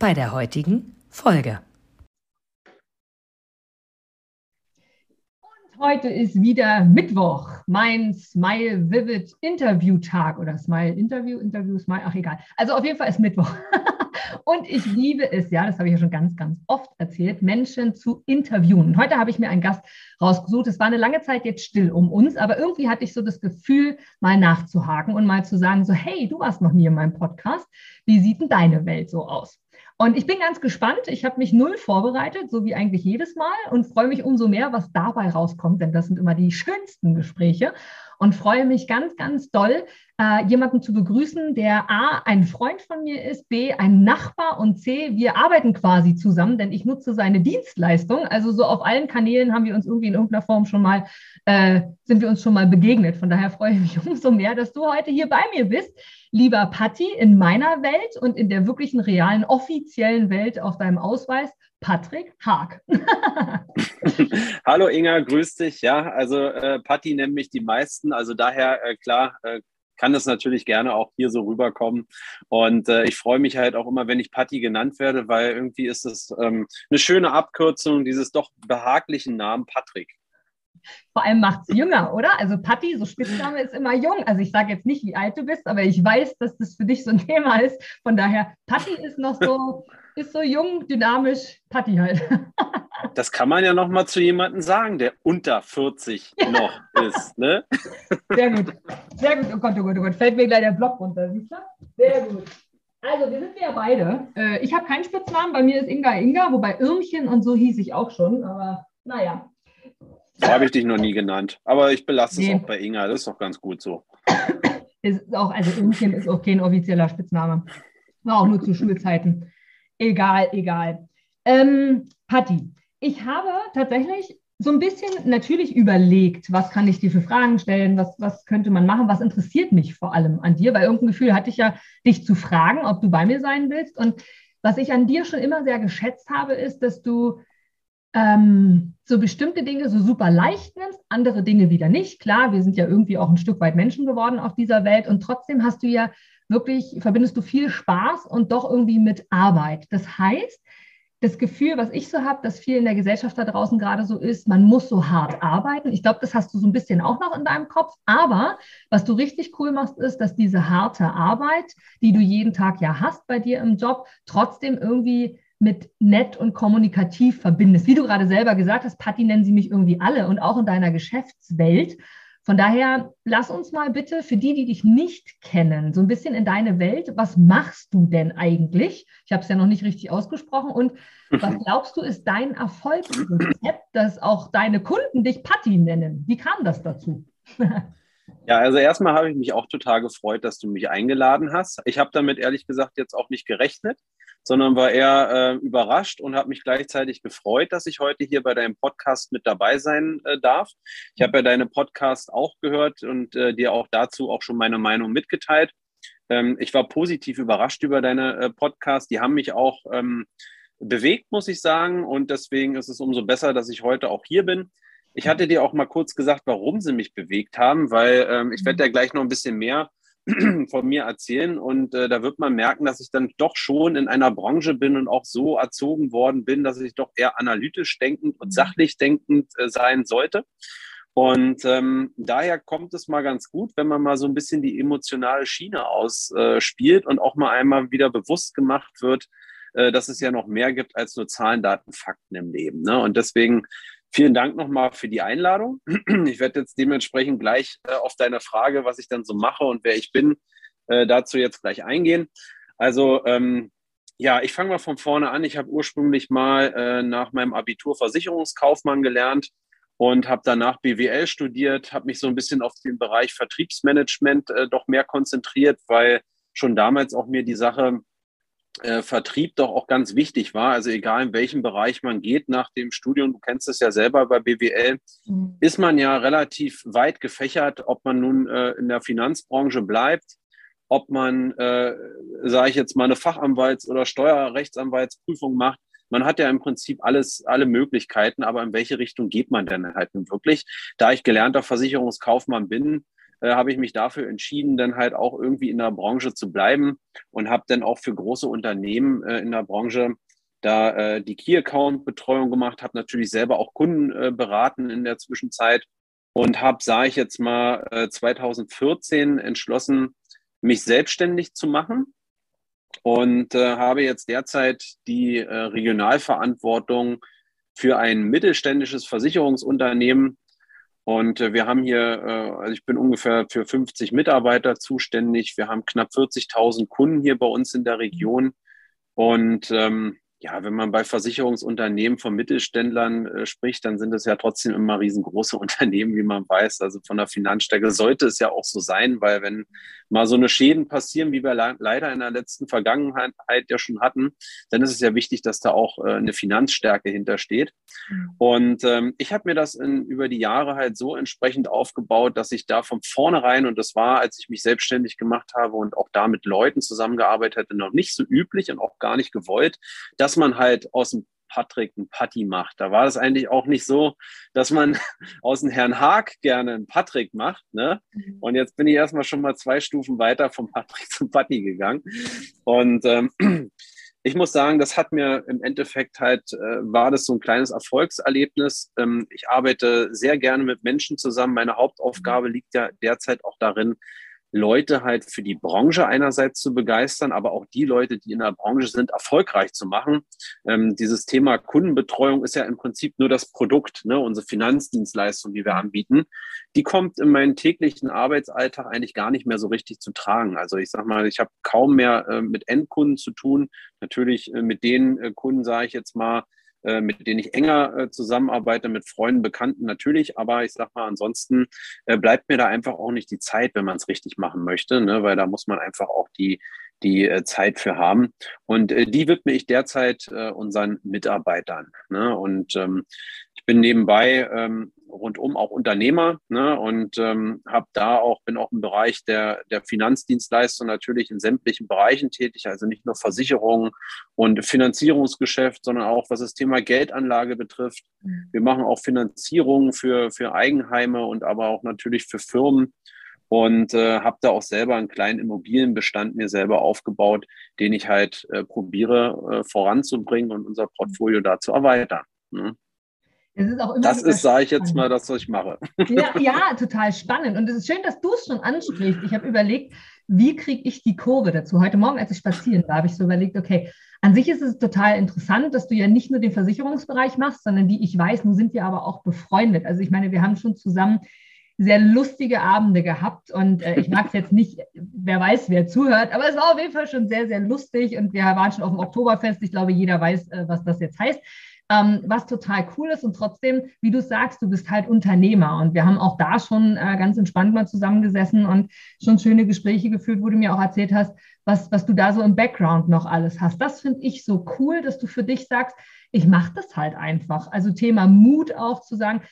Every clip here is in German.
bei der heutigen Folge. Und heute ist wieder Mittwoch, mein Smile Vivid Interview Tag oder Smile Interview, Interview, Smile, ach egal. Also auf jeden Fall ist Mittwoch. Und ich liebe es, ja, das habe ich ja schon ganz, ganz oft erzählt, Menschen zu interviewen. Heute habe ich mir einen Gast rausgesucht. Es war eine lange Zeit jetzt still um uns, aber irgendwie hatte ich so das Gefühl, mal nachzuhaken und mal zu sagen, so, hey, du warst noch nie in meinem Podcast. Wie sieht denn deine Welt so aus? Und ich bin ganz gespannt. Ich habe mich null vorbereitet, so wie eigentlich jedes Mal, und freue mich umso mehr, was dabei rauskommt, denn das sind immer die schönsten Gespräche. Und freue mich ganz, ganz doll, äh, jemanden zu begrüßen, der A, ein Freund von mir ist, B, ein Nachbar und C, wir arbeiten quasi zusammen, denn ich nutze seine Dienstleistung. Also so auf allen Kanälen haben wir uns irgendwie in irgendeiner Form schon mal, äh, sind wir uns schon mal begegnet. Von daher freue ich mich umso mehr, dass du heute hier bei mir bist. Lieber Patti, in meiner Welt und in der wirklichen, realen, offiziellen Welt auf deinem Ausweis, Patrick Haag. Hallo Inga, grüß dich. Ja, also äh, Patti nennen mich die meisten, also daher äh, klar äh, kann das natürlich gerne auch hier so rüberkommen. Und äh, ich freue mich halt auch immer, wenn ich Patti genannt werde, weil irgendwie ist es ähm, eine schöne Abkürzung dieses doch behaglichen Namen Patrick. Vor allem macht es jünger, oder? Also Patti, so Spitzname ist immer jung. Also ich sage jetzt nicht, wie alt du bist, aber ich weiß, dass das für dich so ein Thema ist. Von daher, Patti ist noch so, ist so jung, dynamisch, Patti halt. Das kann man ja noch mal zu jemandem sagen, der unter 40 noch ist. Ne? Sehr gut. Sehr gut. Oh Gott, oh Gott, oh Gott. Fällt mir gleich der Block runter. Siehst du? Sehr gut. Also, wir sind ja beide. Äh, ich habe keinen Spitznamen. Bei mir ist Inga Inga, wobei Irmchen und so hieß ich auch schon. Aber naja. So habe ich dich noch nie genannt. Aber ich belasse nee. es auch bei Inga. Das ist doch ganz gut so. Ist auch, also Irmchen ist auch kein offizieller Spitzname. War auch nur zu Schulzeiten. Egal, egal. Ähm, Patti, ich habe tatsächlich so ein bisschen natürlich überlegt, was kann ich dir für Fragen stellen, was, was könnte man machen, was interessiert mich vor allem an dir, weil irgendein Gefühl hatte ich ja, dich zu fragen, ob du bei mir sein willst. Und was ich an dir schon immer sehr geschätzt habe, ist, dass du ähm, so bestimmte Dinge so super leicht nimmst, andere Dinge wieder nicht. Klar, wir sind ja irgendwie auch ein Stück weit Menschen geworden auf dieser Welt und trotzdem hast du ja wirklich, verbindest du viel Spaß und doch irgendwie mit Arbeit. Das heißt, das Gefühl, was ich so habe, dass viel in der Gesellschaft da draußen gerade so ist, man muss so hart arbeiten. Ich glaube, das hast du so ein bisschen auch noch in deinem Kopf. Aber was du richtig cool machst, ist, dass diese harte Arbeit, die du jeden Tag ja hast bei dir im Job, trotzdem irgendwie mit nett und kommunikativ verbindest. Wie du gerade selber gesagt hast, Patti nennen sie mich irgendwie alle und auch in deiner Geschäftswelt. Von daher, lass uns mal bitte für die, die dich nicht kennen, so ein bisschen in deine Welt. Was machst du denn eigentlich? Ich habe es ja noch nicht richtig ausgesprochen. Und was glaubst du, ist dein Erfolgsrezept, dass auch deine Kunden dich Patti nennen? Wie kam das dazu? Ja, also erstmal habe ich mich auch total gefreut, dass du mich eingeladen hast. Ich habe damit ehrlich gesagt jetzt auch nicht gerechnet sondern war eher äh, überrascht und habe mich gleichzeitig gefreut, dass ich heute hier bei deinem Podcast mit dabei sein äh, darf. Ich habe ja deine Podcast auch gehört und äh, dir auch dazu auch schon meine Meinung mitgeteilt. Ähm, ich war positiv überrascht über deine äh, Podcasts. Die haben mich auch ähm, bewegt, muss ich sagen. Und deswegen ist es umso besser, dass ich heute auch hier bin. Ich hatte dir auch mal kurz gesagt, warum sie mich bewegt haben, weil ähm, ich werde ja gleich noch ein bisschen mehr von mir erzählen und äh, da wird man merken, dass ich dann doch schon in einer Branche bin und auch so erzogen worden bin, dass ich doch eher analytisch denkend und mhm. sachlich denkend äh, sein sollte. Und ähm, daher kommt es mal ganz gut, wenn man mal so ein bisschen die emotionale Schiene ausspielt äh, und auch mal einmal wieder bewusst gemacht wird, äh, dass es ja noch mehr gibt als nur Zahlen, Daten, Fakten im Leben. Ne? Und deswegen Vielen Dank nochmal für die Einladung. Ich werde jetzt dementsprechend gleich äh, auf deine Frage, was ich dann so mache und wer ich bin, äh, dazu jetzt gleich eingehen. Also ähm, ja, ich fange mal von vorne an. Ich habe ursprünglich mal äh, nach meinem Abitur Versicherungskaufmann gelernt und habe danach BWL studiert, habe mich so ein bisschen auf den Bereich Vertriebsmanagement äh, doch mehr konzentriert, weil schon damals auch mir die Sache äh, Vertrieb doch auch ganz wichtig war. Also egal in welchem Bereich man geht nach dem Studium, du kennst es ja selber bei BWL, mhm. ist man ja relativ weit gefächert, ob man nun äh, in der Finanzbranche bleibt, ob man, äh, sage ich jetzt mal, eine Fachanwalts- oder Steuerrechtsanwaltsprüfung macht. Man hat ja im Prinzip alles, alle Möglichkeiten, aber in welche Richtung geht man denn halt nun wirklich? Da ich gelernter Versicherungskaufmann bin, äh, habe ich mich dafür entschieden, dann halt auch irgendwie in der Branche zu bleiben und habe dann auch für große Unternehmen äh, in der Branche da äh, die Key Account Betreuung gemacht, habe natürlich selber auch Kunden äh, beraten in der Zwischenzeit und habe, sage ich jetzt mal, äh, 2014 entschlossen, mich selbstständig zu machen und äh, habe jetzt derzeit die äh, Regionalverantwortung für ein mittelständisches Versicherungsunternehmen und äh, wir haben hier, äh, also ich bin ungefähr für 50 Mitarbeiter zuständig. Wir haben knapp 40.000 Kunden hier bei uns in der Region. Und ähm, ja, wenn man bei Versicherungsunternehmen von Mittelständlern äh, spricht, dann sind es ja trotzdem immer riesengroße Unternehmen, wie man weiß. Also von der Finanzstärke sollte es ja auch so sein, weil wenn mal so eine Schäden passieren, wie wir leider in der letzten Vergangenheit ja schon hatten, dann ist es ja wichtig, dass da auch äh, eine Finanzstärke hintersteht. Mhm. Und ähm, ich habe mir das in, über die Jahre halt so entsprechend aufgebaut, dass ich da von vornherein, und das war, als ich mich selbstständig gemacht habe und auch da mit Leuten zusammengearbeitet hatte, noch nicht so üblich und auch gar nicht gewollt, dass dass man halt aus dem Patrick ein Patti macht. Da war es eigentlich auch nicht so, dass man aus dem Herrn Haag gerne einen Patrick macht. Ne? Mhm. Und jetzt bin ich erstmal schon mal zwei Stufen weiter vom Patrick zum Patti gegangen. Und ähm, ich muss sagen, das hat mir im Endeffekt halt, äh, war das so ein kleines Erfolgserlebnis. Ähm, ich arbeite sehr gerne mit Menschen zusammen. Meine Hauptaufgabe liegt ja derzeit auch darin, Leute halt für die Branche einerseits zu begeistern, aber auch die Leute, die in der Branche sind, erfolgreich zu machen. Ähm, dieses Thema Kundenbetreuung ist ja im Prinzip nur das Produkt, ne, unsere Finanzdienstleistung, die wir anbieten. Die kommt in meinen täglichen Arbeitsalltag eigentlich gar nicht mehr so richtig zu tragen. Also ich sag mal, ich habe kaum mehr äh, mit Endkunden zu tun. Natürlich äh, mit den äh, Kunden, sage ich jetzt mal, äh, mit denen ich enger äh, zusammenarbeite, mit Freunden, Bekannten natürlich. Aber ich sag mal, ansonsten äh, bleibt mir da einfach auch nicht die Zeit, wenn man es richtig machen möchte, ne? weil da muss man einfach auch die, die äh, Zeit für haben. Und äh, die widme ich derzeit äh, unseren Mitarbeitern. Ne? Und ähm, bin nebenbei ähm, rundum auch Unternehmer ne? und ähm, habe da auch, bin auch im Bereich der, der Finanzdienstleistung natürlich in sämtlichen Bereichen tätig, also nicht nur Versicherungen und Finanzierungsgeschäft, sondern auch was das Thema Geldanlage betrifft. Mhm. Wir machen auch Finanzierungen für, für Eigenheime und aber auch natürlich für Firmen und äh, habe da auch selber einen kleinen Immobilienbestand mir selber aufgebaut, den ich halt äh, probiere äh, voranzubringen und unser Portfolio da zu erweitern. Ne? Das ist, auch immer das ist sage ich jetzt mal, das, was ich mache. Ja, ja, total spannend. Und es ist schön, dass du es schon ansprichst. Ich habe überlegt, wie kriege ich die Kurve dazu? Heute Morgen, als ich spazieren war, habe ich so überlegt, okay, an sich ist es total interessant, dass du ja nicht nur den Versicherungsbereich machst, sondern wie ich weiß, nun sind wir aber auch befreundet. Also ich meine, wir haben schon zusammen sehr lustige Abende gehabt und äh, ich mag es jetzt nicht, wer weiß, wer zuhört, aber es war auf jeden Fall schon sehr, sehr lustig und wir waren schon auf dem Oktoberfest. Ich glaube, jeder weiß, äh, was das jetzt heißt. Ähm, was total cool ist und trotzdem, wie du sagst, du bist halt Unternehmer und wir haben auch da schon äh, ganz entspannt mal zusammengesessen und schon schöne Gespräche geführt, wo du mir auch erzählt hast, was, was du da so im Background noch alles hast. Das finde ich so cool, dass du für dich sagst, ich mache das halt einfach. Also Thema Mut auch zu sagen,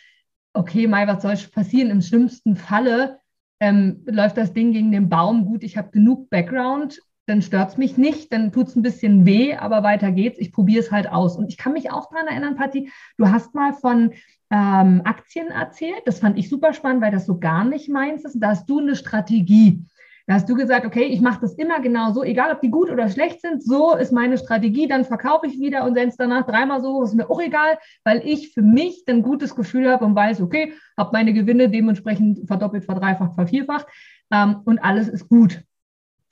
okay, Mai, was soll passieren? Im schlimmsten Falle ähm, läuft das Ding gegen den Baum. Gut, ich habe genug Background, dann stört es mich nicht, dann tut es ein bisschen weh, aber weiter geht's. Ich probiere es halt aus. Und ich kann mich auch daran erinnern, Patti, du hast mal von ähm, Aktien erzählt. Das fand ich super spannend, weil das so gar nicht meins ist. Da hast du eine Strategie. Da hast du gesagt, okay, ich mache das immer genau so, egal ob die gut oder schlecht sind, so ist meine Strategie, dann verkaufe ich wieder und wenn es danach dreimal so ist, mir auch egal, weil ich für mich ein gutes Gefühl habe und weiß, okay, habe meine Gewinne dementsprechend verdoppelt, verdreifacht, vervierfacht ähm, und alles ist gut.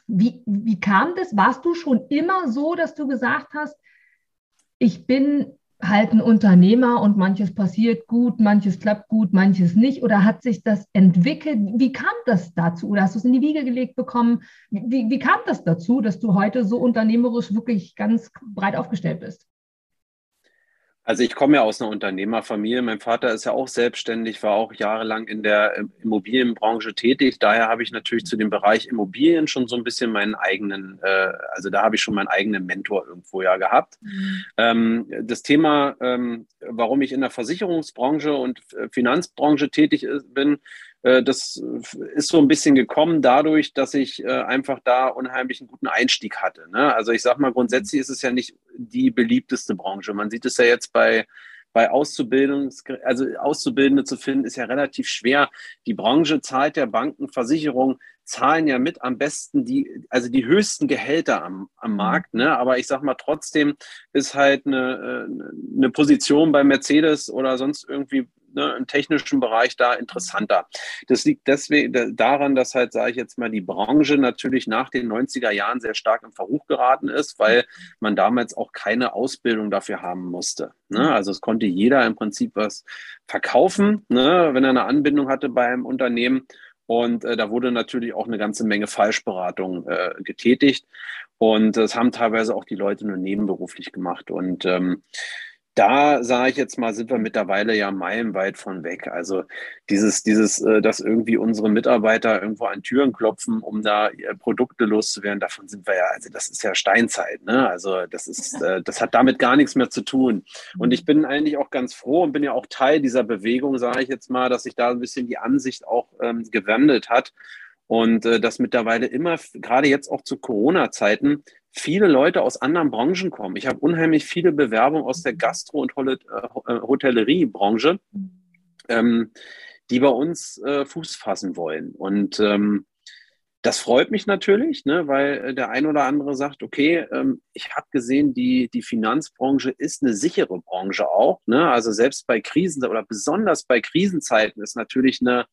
Wie, wie kam das? Warst du schon immer so, dass du gesagt hast, ich bin halt ein Unternehmer und manches passiert gut, manches klappt gut, manches nicht? Oder hat sich das entwickelt? Wie kam das dazu? Oder hast du es in die Wiege gelegt bekommen? Wie, wie kam das dazu, dass du heute so unternehmerisch wirklich ganz breit aufgestellt bist? Also ich komme ja aus einer Unternehmerfamilie. Mein Vater ist ja auch selbstständig, war auch jahrelang in der Immobilienbranche tätig. Daher habe ich natürlich zu dem Bereich Immobilien schon so ein bisschen meinen eigenen, äh, also da habe ich schon meinen eigenen Mentor irgendwo ja gehabt. Mhm. Ähm, das Thema, ähm, warum ich in der Versicherungsbranche und äh, Finanzbranche tätig bin, äh, das ist so ein bisschen gekommen dadurch, dass ich äh, einfach da unheimlich einen guten Einstieg hatte. Ne? Also ich sage mal, grundsätzlich ist es ja nicht die beliebteste Branche. Man sieht es ja jetzt bei bei Auszubildungs, also Auszubildende zu finden, ist ja relativ schwer. Die Branche zahlt der Banken, Versicherungen, zahlen ja mit am besten die, also die höchsten Gehälter am, am mhm. Markt. Ne? Aber ich sag mal, trotzdem ist halt eine, äh, eine Position bei Mercedes oder sonst irgendwie ne, im technischen Bereich da interessanter. Das liegt deswegen daran, dass halt, sage ich jetzt mal, die Branche natürlich nach den 90er Jahren sehr stark im Verruch geraten ist, weil man damals auch keine Ausbildung dafür haben musste. Ne? Also es konnte jeder im Prinzip was verkaufen, ne, wenn er eine Anbindung hatte bei einem Unternehmen. Und äh, da wurde natürlich auch eine ganze Menge Falschberatung äh, getätigt. Und das haben teilweise auch die Leute nur nebenberuflich gemacht. Und ähm, da sage ich jetzt mal, sind wir mittlerweile ja meilenweit von weg. Also dieses, dieses, äh, dass irgendwie unsere Mitarbeiter irgendwo an Türen klopfen, um da Produkte loszuwerden, davon sind wir ja, also das ist ja Steinzeit, ne? Also das ist, äh, das hat damit gar nichts mehr zu tun. Und ich bin eigentlich auch ganz froh und bin ja auch Teil dieser Bewegung, sage ich jetzt mal, dass sich da ein bisschen die Ansicht auch ähm, gewandelt hat. Und äh, dass mittlerweile immer, gerade jetzt auch zu Corona-Zeiten, viele Leute aus anderen Branchen kommen. Ich habe unheimlich viele Bewerbungen aus der Gastro- und äh, äh, Hotelleriebranche, ähm, die bei uns äh, Fuß fassen wollen. Und ähm, das freut mich natürlich, ne, weil äh, der ein oder andere sagt, okay, ähm, ich habe gesehen, die, die Finanzbranche ist eine sichere Branche auch. Ne? Also selbst bei Krisen oder besonders bei Krisenzeiten ist natürlich eine,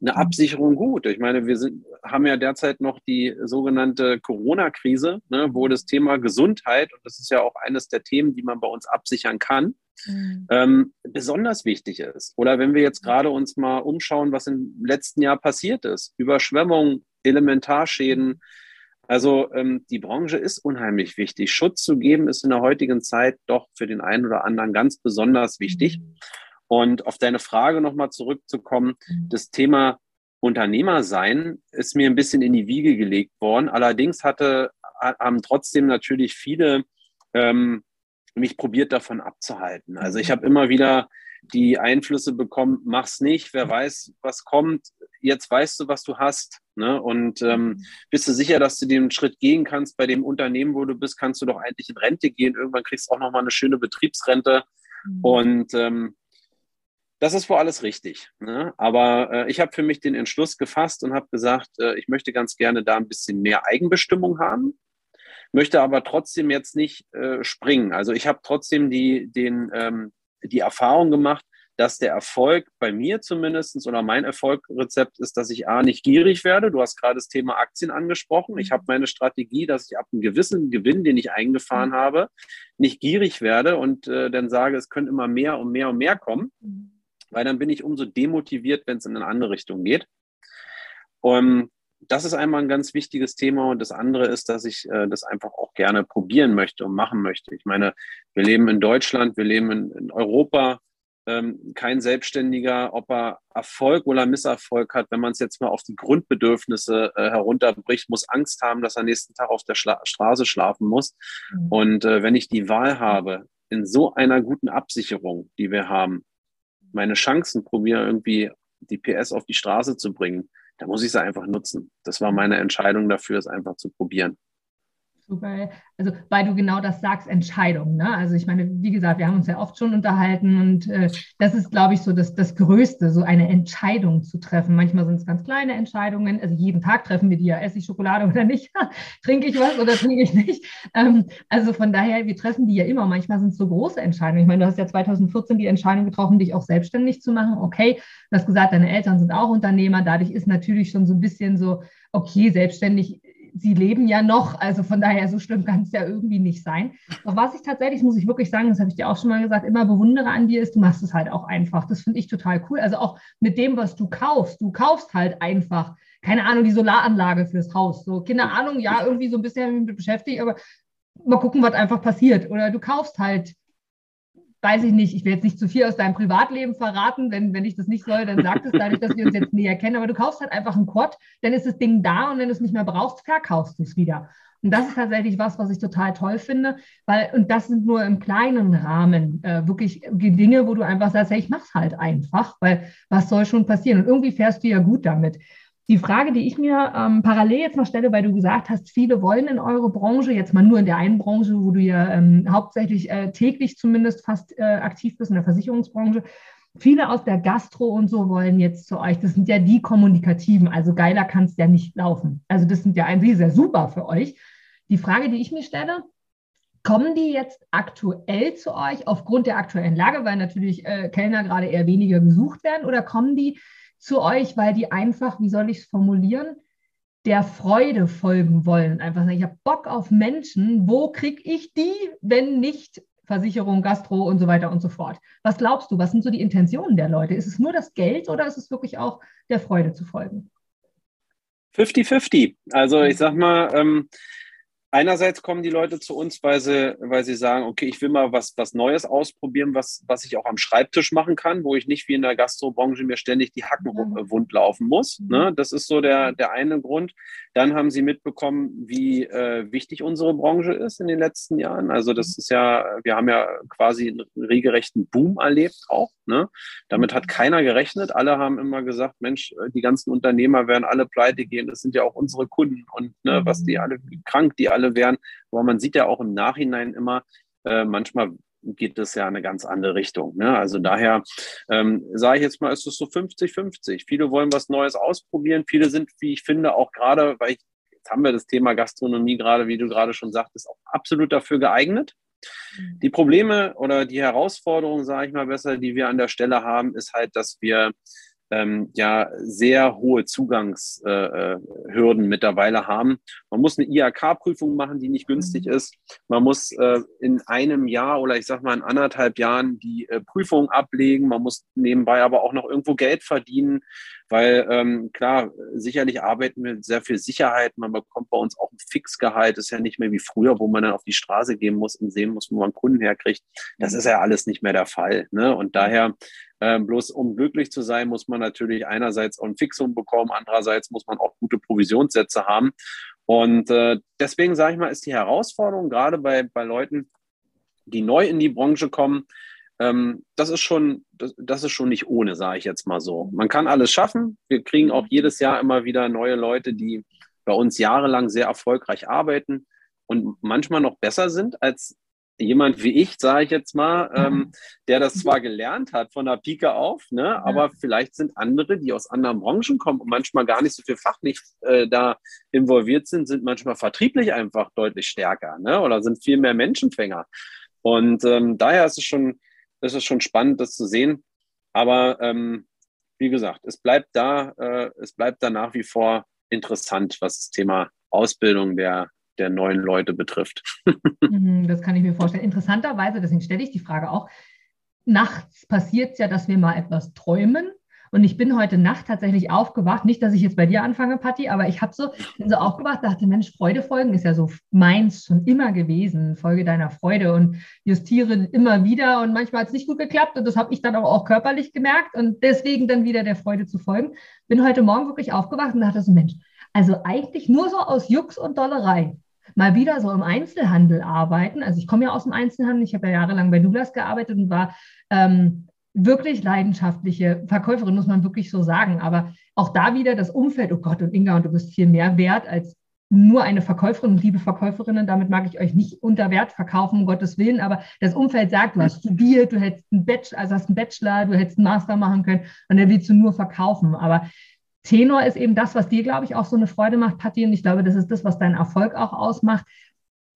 eine Absicherung gut. Ich meine, wir sind, haben ja derzeit noch die sogenannte Corona-Krise, ne, wo das Thema Gesundheit, und das ist ja auch eines der Themen, die man bei uns absichern kann, mhm. ähm, besonders wichtig ist. Oder wenn wir jetzt gerade uns mal umschauen, was im letzten Jahr passiert ist, Überschwemmungen, Elementarschäden. Also ähm, die Branche ist unheimlich wichtig. Schutz zu geben ist in der heutigen Zeit doch für den einen oder anderen ganz besonders wichtig. Mhm. Und auf deine Frage nochmal zurückzukommen, mhm. das Thema Unternehmer sein ist mir ein bisschen in die Wiege gelegt worden. Allerdings hatte, haben trotzdem natürlich viele ähm, mich probiert davon abzuhalten. Also ich habe immer wieder die Einflüsse bekommen, mach's nicht, wer weiß, was kommt, jetzt weißt du, was du hast. Ne? Und ähm, mhm. bist du sicher, dass du den Schritt gehen kannst, bei dem Unternehmen, wo du bist, kannst du doch eigentlich in Rente gehen. Irgendwann kriegst du auch nochmal eine schöne Betriebsrente. Mhm. Und ähm, das ist wohl alles richtig. Ne? Aber äh, ich habe für mich den Entschluss gefasst und habe gesagt, äh, ich möchte ganz gerne da ein bisschen mehr Eigenbestimmung haben, möchte aber trotzdem jetzt nicht äh, springen. Also ich habe trotzdem die, den, ähm, die Erfahrung gemacht, dass der Erfolg bei mir zumindest oder mein Erfolgrezept ist, dass ich A, nicht gierig werde. Du hast gerade das Thema Aktien angesprochen. Ich habe meine Strategie, dass ich ab einem gewissen Gewinn, den ich eingefahren mhm. habe, nicht gierig werde und äh, dann sage, es könnte immer mehr und mehr und mehr kommen. Weil dann bin ich umso demotiviert, wenn es in eine andere Richtung geht. Und das ist einmal ein ganz wichtiges Thema und das andere ist, dass ich äh, das einfach auch gerne probieren möchte und machen möchte. Ich meine, wir leben in Deutschland, wir leben in, in Europa. Ähm, kein Selbstständiger, ob er Erfolg oder Misserfolg hat, wenn man es jetzt mal auf die Grundbedürfnisse äh, herunterbricht, muss Angst haben, dass er nächsten Tag auf der Schla Straße schlafen muss. Mhm. Und äh, wenn ich die Wahl habe, in so einer guten Absicherung, die wir haben, meine Chancen probiere, irgendwie die PS auf die Straße zu bringen, da muss ich sie einfach nutzen. Das war meine Entscheidung dafür, es einfach zu probieren. Super. Also, weil du genau das sagst, Entscheidung. Ne? Also, ich meine, wie gesagt, wir haben uns ja oft schon unterhalten und äh, das ist, glaube ich, so das, das Größte, so eine Entscheidung zu treffen. Manchmal sind es ganz kleine Entscheidungen. Also, jeden Tag treffen wir die ja. Esse ich Schokolade oder nicht? trinke ich was oder trinke ich nicht? Ähm, also, von daher, wir treffen die ja immer. Manchmal sind es so große Entscheidungen. Ich meine, du hast ja 2014 die Entscheidung getroffen, dich auch selbstständig zu machen. Okay, du hast gesagt, deine Eltern sind auch Unternehmer. Dadurch ist natürlich schon so ein bisschen so, okay, selbstständig sie leben ja noch, also von daher so schlimm kann es ja irgendwie nicht sein. Doch was ich tatsächlich, muss ich wirklich sagen, das habe ich dir auch schon mal gesagt, immer bewundere an dir ist, du machst es halt auch einfach. Das finde ich total cool. Also auch mit dem, was du kaufst. Du kaufst halt einfach, keine Ahnung, die Solaranlage fürs Haus. So, keine Ahnung, ja, irgendwie so ein bisschen beschäftigt, aber mal gucken, was einfach passiert. Oder du kaufst halt weiß ich nicht, ich will jetzt nicht zu viel aus deinem Privatleben verraten. Wenn, wenn ich das nicht soll, dann sag es dadurch, dass wir uns jetzt näher kennen. Aber du kaufst halt einfach einen Quad, dann ist das Ding da und wenn du es nicht mehr brauchst, verkaufst du es wieder. Und das ist tatsächlich was, was ich total toll finde, weil, und das sind nur im kleinen Rahmen äh, wirklich Dinge, wo du einfach sagst, hey, ich mach's halt einfach, weil was soll schon passieren? Und irgendwie fährst du ja gut damit. Die Frage, die ich mir ähm, parallel jetzt noch stelle, weil du gesagt hast, viele wollen in eure Branche, jetzt mal nur in der einen Branche, wo du ja ähm, hauptsächlich äh, täglich zumindest fast äh, aktiv bist, in der Versicherungsbranche, viele aus der Gastro und so wollen jetzt zu euch. Das sind ja die Kommunikativen, also geiler kann es ja nicht laufen. Also das sind ja eigentlich sehr super für euch. Die Frage, die ich mir stelle, kommen die jetzt aktuell zu euch aufgrund der aktuellen Lage, weil natürlich äh, Kellner gerade eher weniger gesucht werden, oder kommen die zu euch, weil die einfach, wie soll ich es formulieren, der Freude folgen wollen. Einfach sagen, ich habe Bock auf Menschen. Wo kriege ich die, wenn nicht Versicherung, Gastro und so weiter und so fort? Was glaubst du? Was sind so die Intentionen der Leute? Ist es nur das Geld oder ist es wirklich auch der Freude zu folgen? 50-50. Also ich sag mal, ähm, einerseits kommen die Leute zu uns, weil sie, weil sie sagen, okay, ich will mal was, was Neues ausprobieren, was, was ich auch am Schreibtisch machen kann, wo ich nicht wie in der Gastrobranche mir ständig die Hacken mhm. wund laufen muss. Mhm. Ne? Das ist so der, der eine Grund. Dann haben sie mitbekommen, wie äh, wichtig unsere Branche ist in den letzten Jahren. Also das ist ja, wir haben ja quasi einen regelrechten Boom erlebt auch. Ne? Damit hat keiner gerechnet. Alle haben immer gesagt, Mensch, äh, die ganzen Unternehmer werden alle pleite gehen. Das sind ja auch unsere Kunden und ne, was die mhm. alle krank, die alle wären. Aber man sieht ja auch im Nachhinein immer, äh, manchmal geht es ja eine ganz andere Richtung. Ne? Also daher ähm, sage ich jetzt mal, ist es so 50-50. Viele wollen was Neues ausprobieren. Viele sind, wie ich finde, auch gerade, weil ich, jetzt haben wir das Thema Gastronomie gerade, wie du gerade schon sagtest, auch absolut dafür geeignet. Mhm. Die Probleme oder die Herausforderungen, sage ich mal besser, die wir an der Stelle haben, ist halt, dass wir ähm, ja sehr hohe Zugangshürden äh, mittlerweile haben. Man muss eine IHK-Prüfung machen, die nicht günstig mhm. ist. Man muss äh, in einem Jahr oder ich sag mal in anderthalb Jahren die äh, Prüfung ablegen. Man muss nebenbei aber auch noch irgendwo Geld verdienen, weil ähm, klar, sicherlich arbeiten wir sehr viel Sicherheit. Man bekommt bei uns auch ein Fixgehalt. Das ist ja nicht mehr wie früher, wo man dann auf die Straße gehen muss und sehen muss, wo man Kunden herkriegt. Das ist ja alles nicht mehr der Fall. Ne? Und daher ähm, bloß um glücklich zu sein, muss man natürlich einerseits auch ein Fixum bekommen, andererseits muss man auch gute Provisionssätze haben. Und äh, deswegen sage ich mal, ist die Herausforderung gerade bei, bei Leuten, die neu in die Branche kommen, ähm, das ist schon, das, das ist schon nicht ohne, sage ich jetzt mal so. Man kann alles schaffen. Wir kriegen auch jedes Jahr immer wieder neue Leute, die bei uns jahrelang sehr erfolgreich arbeiten und manchmal noch besser sind als jemand wie ich, sage ich jetzt mal, ähm, der das zwar gelernt hat von der Pike auf, ne, aber vielleicht sind andere, die aus anderen Branchen kommen und manchmal gar nicht so viel fachlich äh, da involviert sind, sind manchmal vertrieblich einfach deutlich stärker ne, oder sind viel mehr Menschenfänger. Und ähm, daher ist es schon, ist es schon spannend, das zu sehen. Aber ähm, wie gesagt, es bleibt da, äh, es bleibt da nach wie vor interessant, was das Thema Ausbildung der der neuen Leute betrifft. Mhm, das kann ich mir vorstellen. Interessanterweise, deswegen stelle ich die Frage auch, nachts passiert es ja, dass wir mal etwas träumen. Und ich bin heute Nacht tatsächlich aufgewacht, nicht, dass ich jetzt bei dir anfange, Patti, aber ich habe so, bin so aufgewacht, dachte, Mensch, Freude folgen ist ja so meins schon immer gewesen, Folge deiner Freude und justiere immer wieder und manchmal hat es nicht gut geklappt und das habe ich dann aber auch körperlich gemerkt und deswegen dann wieder der Freude zu folgen. Bin heute Morgen wirklich aufgewacht und dachte so, Mensch, also eigentlich nur so aus Jux und Dollerei mal wieder so im Einzelhandel arbeiten. Also ich komme ja aus dem Einzelhandel, ich habe ja jahrelang bei Douglas gearbeitet und war ähm, wirklich leidenschaftliche Verkäuferin, muss man wirklich so sagen. Aber auch da wieder das Umfeld, oh Gott, und Inga, und du bist viel mehr wert als nur eine Verkäuferin und liebe Verkäuferinnen, damit mag ich euch nicht unter Wert verkaufen, um Gottes Willen, aber das Umfeld sagt, du hast studiert, du hättest einen Bachelor, also hast einen Bachelor, du hättest einen Master machen können und dann willst du nur verkaufen. Aber Tenor ist eben das, was dir, glaube ich, auch so eine Freude macht, Patti. Und ich glaube, das ist das, was deinen Erfolg auch ausmacht.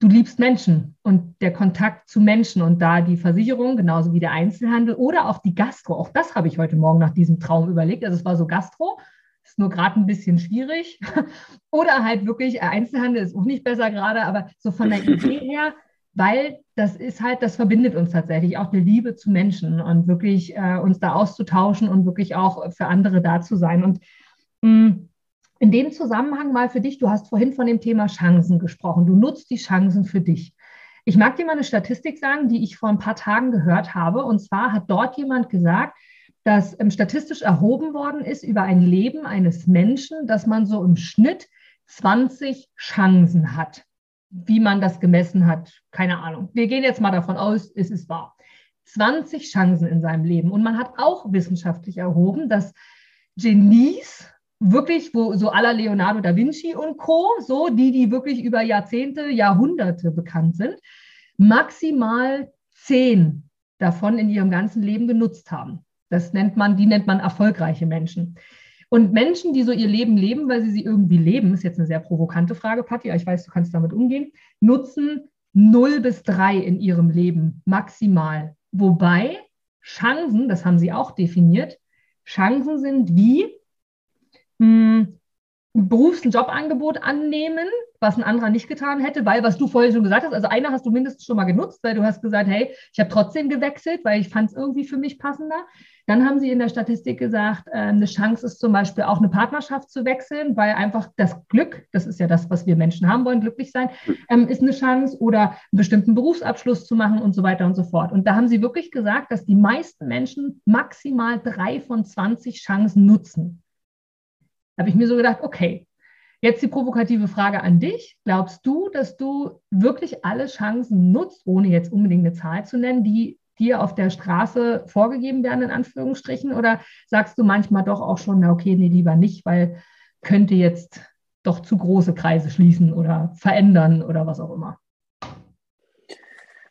Du liebst Menschen und der Kontakt zu Menschen und da die Versicherung, genauso wie der Einzelhandel oder auch die Gastro. Auch das habe ich heute Morgen nach diesem Traum überlegt. Also es war so Gastro, ist nur gerade ein bisschen schwierig. oder halt wirklich äh, Einzelhandel ist auch nicht besser gerade, aber so von der Idee her, weil das ist halt, das verbindet uns tatsächlich auch die Liebe zu Menschen und wirklich äh, uns da auszutauschen und wirklich auch für andere da zu sein. Und in dem Zusammenhang mal für dich, du hast vorhin von dem Thema Chancen gesprochen. Du nutzt die Chancen für dich. Ich mag dir mal eine Statistik sagen, die ich vor ein paar Tagen gehört habe. Und zwar hat dort jemand gesagt, dass ähm, statistisch erhoben worden ist über ein Leben eines Menschen, dass man so im Schnitt 20 Chancen hat. Wie man das gemessen hat, keine Ahnung. Wir gehen jetzt mal davon aus, es ist wahr. 20 Chancen in seinem Leben. Und man hat auch wissenschaftlich erhoben, dass Genies wirklich, wo so aller Leonardo da Vinci und Co., so die, die wirklich über Jahrzehnte, Jahrhunderte bekannt sind, maximal zehn davon in ihrem ganzen Leben genutzt haben. Das nennt man, die nennt man erfolgreiche Menschen. Und Menschen, die so ihr Leben leben, weil sie sie irgendwie leben, ist jetzt eine sehr provokante Frage, Patti, aber ich weiß, du kannst damit umgehen, nutzen 0 bis 3 in ihrem Leben maximal. Wobei Chancen, das haben sie auch definiert, Chancen sind wie mh, hm, Berufs- und Jobangebot annehmen, was ein anderer nicht getan hätte, weil, was du vorhin schon gesagt hast, also einer hast du mindestens schon mal genutzt, weil du hast gesagt, hey, ich habe trotzdem gewechselt, weil ich fand es irgendwie für mich passender. Dann haben sie in der Statistik gesagt, äh, eine Chance ist zum Beispiel auch eine Partnerschaft zu wechseln, weil einfach das Glück, das ist ja das, was wir Menschen haben wollen, glücklich sein, ähm, ist eine Chance oder einen bestimmten Berufsabschluss zu machen und so weiter und so fort. Und da haben sie wirklich gesagt, dass die meisten Menschen maximal drei von 20 Chancen nutzen. Habe ich mir so gedacht, okay, jetzt die provokative Frage an dich. Glaubst du, dass du wirklich alle Chancen nutzt, ohne jetzt unbedingt eine Zahl zu nennen, die dir auf der Straße vorgegeben werden, in Anführungsstrichen? Oder sagst du manchmal doch auch schon, na okay, nee, lieber nicht, weil könnte jetzt doch zu große Kreise schließen oder verändern oder was auch immer?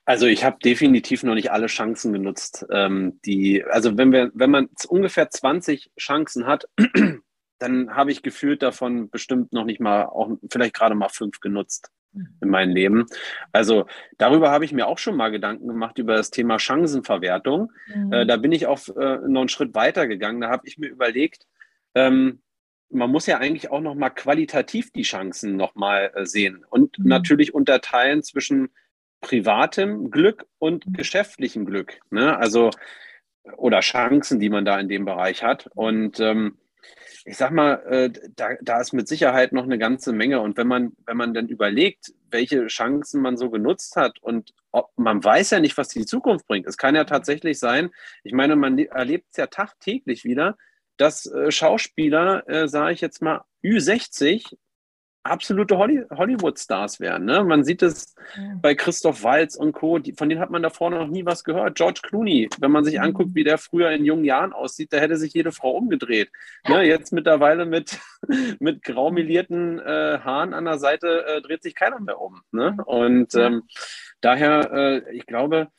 Also ich habe definitiv noch nicht alle Chancen genutzt. Ähm, die, also wenn wir, wenn man ungefähr 20 Chancen hat, dann habe ich gefühlt davon bestimmt noch nicht mal, auch vielleicht gerade mal fünf genutzt in meinem Leben. Also darüber habe ich mir auch schon mal Gedanken gemacht über das Thema Chancenverwertung. Mhm. Äh, da bin ich auch äh, noch einen Schritt weiter gegangen. Da habe ich mir überlegt, ähm, man muss ja eigentlich auch noch mal qualitativ die Chancen noch mal äh, sehen und mhm. natürlich unterteilen zwischen privatem Glück und mhm. geschäftlichem Glück. Ne? Also oder Chancen, die man da in dem Bereich hat. Und ähm, ich sag mal, äh, da, da ist mit Sicherheit noch eine ganze Menge. Und wenn man, wenn man dann überlegt, welche Chancen man so genutzt hat und ob, man weiß ja nicht, was die Zukunft bringt. Es kann ja tatsächlich sein, ich meine, man erlebt es ja tagtäglich wieder, dass äh, Schauspieler, äh, sage ich jetzt mal, Ü60 absolute Holly Hollywood-Stars wären. Ne? Man sieht es ja. bei Christoph Walz und Co., die, von denen hat man davor noch nie was gehört. George Clooney, wenn man sich mhm. anguckt, wie der früher in jungen Jahren aussieht, da hätte sich jede Frau umgedreht. Ne? Jetzt mittlerweile mit, mit graumelierten äh, Haaren an der Seite äh, dreht sich keiner mehr um. Ne? Und ähm, daher, äh, ich glaube,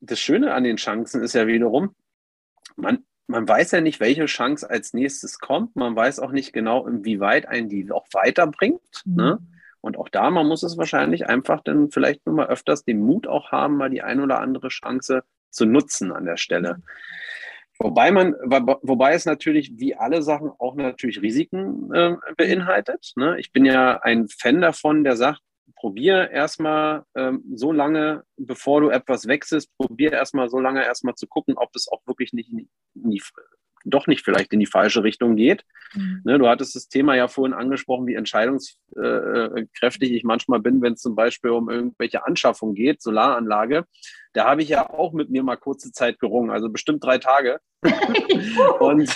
das Schöne an den Chancen ist ja wiederum, man, man weiß ja nicht, welche Chance als nächstes kommt. Man weiß auch nicht genau, inwieweit einen die auch weiterbringt. Mhm. Ne? Und auch da, man muss es wahrscheinlich einfach dann vielleicht nur mal öfters den Mut auch haben, mal die ein oder andere Chance zu nutzen an der Stelle. Wobei man, wobei es natürlich wie alle Sachen auch natürlich Risiken äh, beinhaltet. Ne? Ich bin ja ein Fan davon, der sagt, probier erstmal ähm, so lange, bevor du etwas wechselst, probier erstmal so lange erstmal zu gucken, ob es auch wirklich nicht in die, in die doch nicht vielleicht in die falsche Richtung geht. Mhm. Ne, du hattest das Thema ja vorhin angesprochen, wie entscheidungskräftig ich manchmal bin, wenn es zum Beispiel um irgendwelche Anschaffung geht, Solaranlage. Da habe ich ja auch mit mir mal kurze Zeit gerungen, also bestimmt drei Tage. und,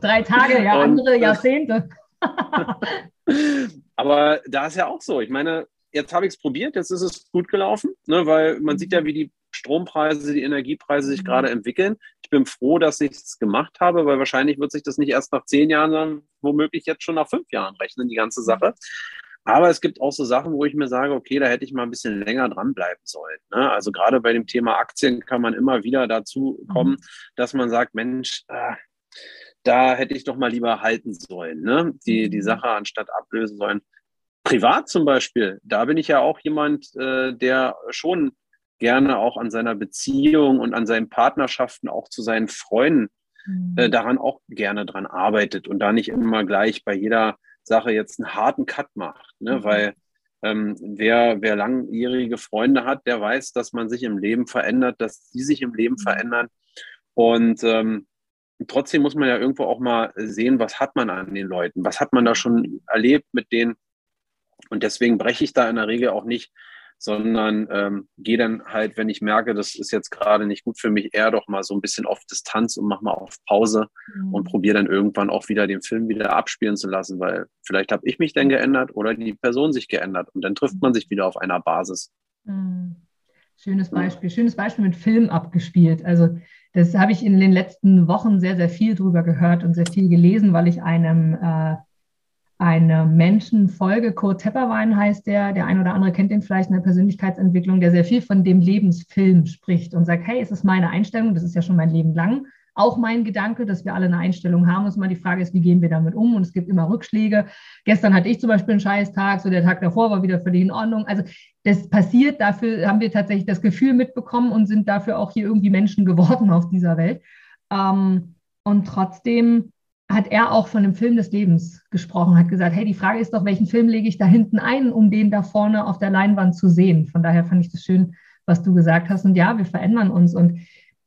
drei Tage, ja, und, andere Jahrzehnte. aber da ist ja auch so. Ich meine, jetzt habe ich es probiert, jetzt ist es gut gelaufen, ne, weil man sieht ja, wie die Strompreise, die Energiepreise sich mhm. gerade entwickeln. Ich bin froh, dass ich es gemacht habe, weil wahrscheinlich wird sich das nicht erst nach zehn Jahren, sondern womöglich jetzt schon nach fünf Jahren rechnen, die ganze Sache. Aber es gibt auch so Sachen, wo ich mir sage, okay, da hätte ich mal ein bisschen länger dranbleiben sollen. Ne? Also gerade bei dem Thema Aktien kann man immer wieder dazu kommen, mhm. dass man sagt, Mensch, äh, da hätte ich doch mal lieber halten sollen, ne? die, die mhm. Sache anstatt ablösen sollen privat zum Beispiel, da bin ich ja auch jemand, äh, der schon gerne auch an seiner Beziehung und an seinen Partnerschaften, auch zu seinen Freunden, äh, mhm. daran auch gerne dran arbeitet und da nicht immer gleich bei jeder Sache jetzt einen harten Cut macht. Ne? Mhm. Weil ähm, wer, wer langjährige Freunde hat, der weiß, dass man sich im Leben verändert, dass sie sich im Leben mhm. verändern. Und ähm, trotzdem muss man ja irgendwo auch mal sehen, was hat man an den Leuten, was hat man da schon erlebt mit denen, und deswegen breche ich da in der Regel auch nicht sondern ähm, gehe dann halt, wenn ich merke, das ist jetzt gerade nicht gut für mich, eher doch mal so ein bisschen auf Distanz und mach mal auf Pause mhm. und probiere dann irgendwann auch wieder den Film wieder abspielen zu lassen, weil vielleicht habe ich mich dann geändert oder die Person sich geändert und dann trifft man sich wieder auf einer Basis. Mhm. Schönes Beispiel, schönes Beispiel mit Film abgespielt. Also das habe ich in den letzten Wochen sehr, sehr viel drüber gehört und sehr viel gelesen, weil ich einem äh, einem Menschen folge. Kurt Tepperwein heißt der, der ein oder andere kennt den vielleicht in der Persönlichkeitsentwicklung, der sehr viel von dem Lebensfilm spricht und sagt, hey, es ist meine Einstellung, das ist ja schon mein Leben lang, auch mein Gedanke, dass wir alle eine Einstellung haben. Und mal die Frage ist, wie gehen wir damit um? Und es gibt immer Rückschläge. Gestern hatte ich zum Beispiel einen Scheißtag, so der Tag davor war wieder völlig in Ordnung. Also das passiert, dafür haben wir tatsächlich das Gefühl mitbekommen und sind dafür auch hier irgendwie Menschen geworden auf dieser Welt. Ähm, und trotzdem hat er auch von dem Film des Lebens gesprochen, hat gesagt, hey, die Frage ist doch, welchen Film lege ich da hinten ein, um den da vorne auf der Leinwand zu sehen. Von daher fand ich das schön, was du gesagt hast. Und ja, wir verändern uns. Und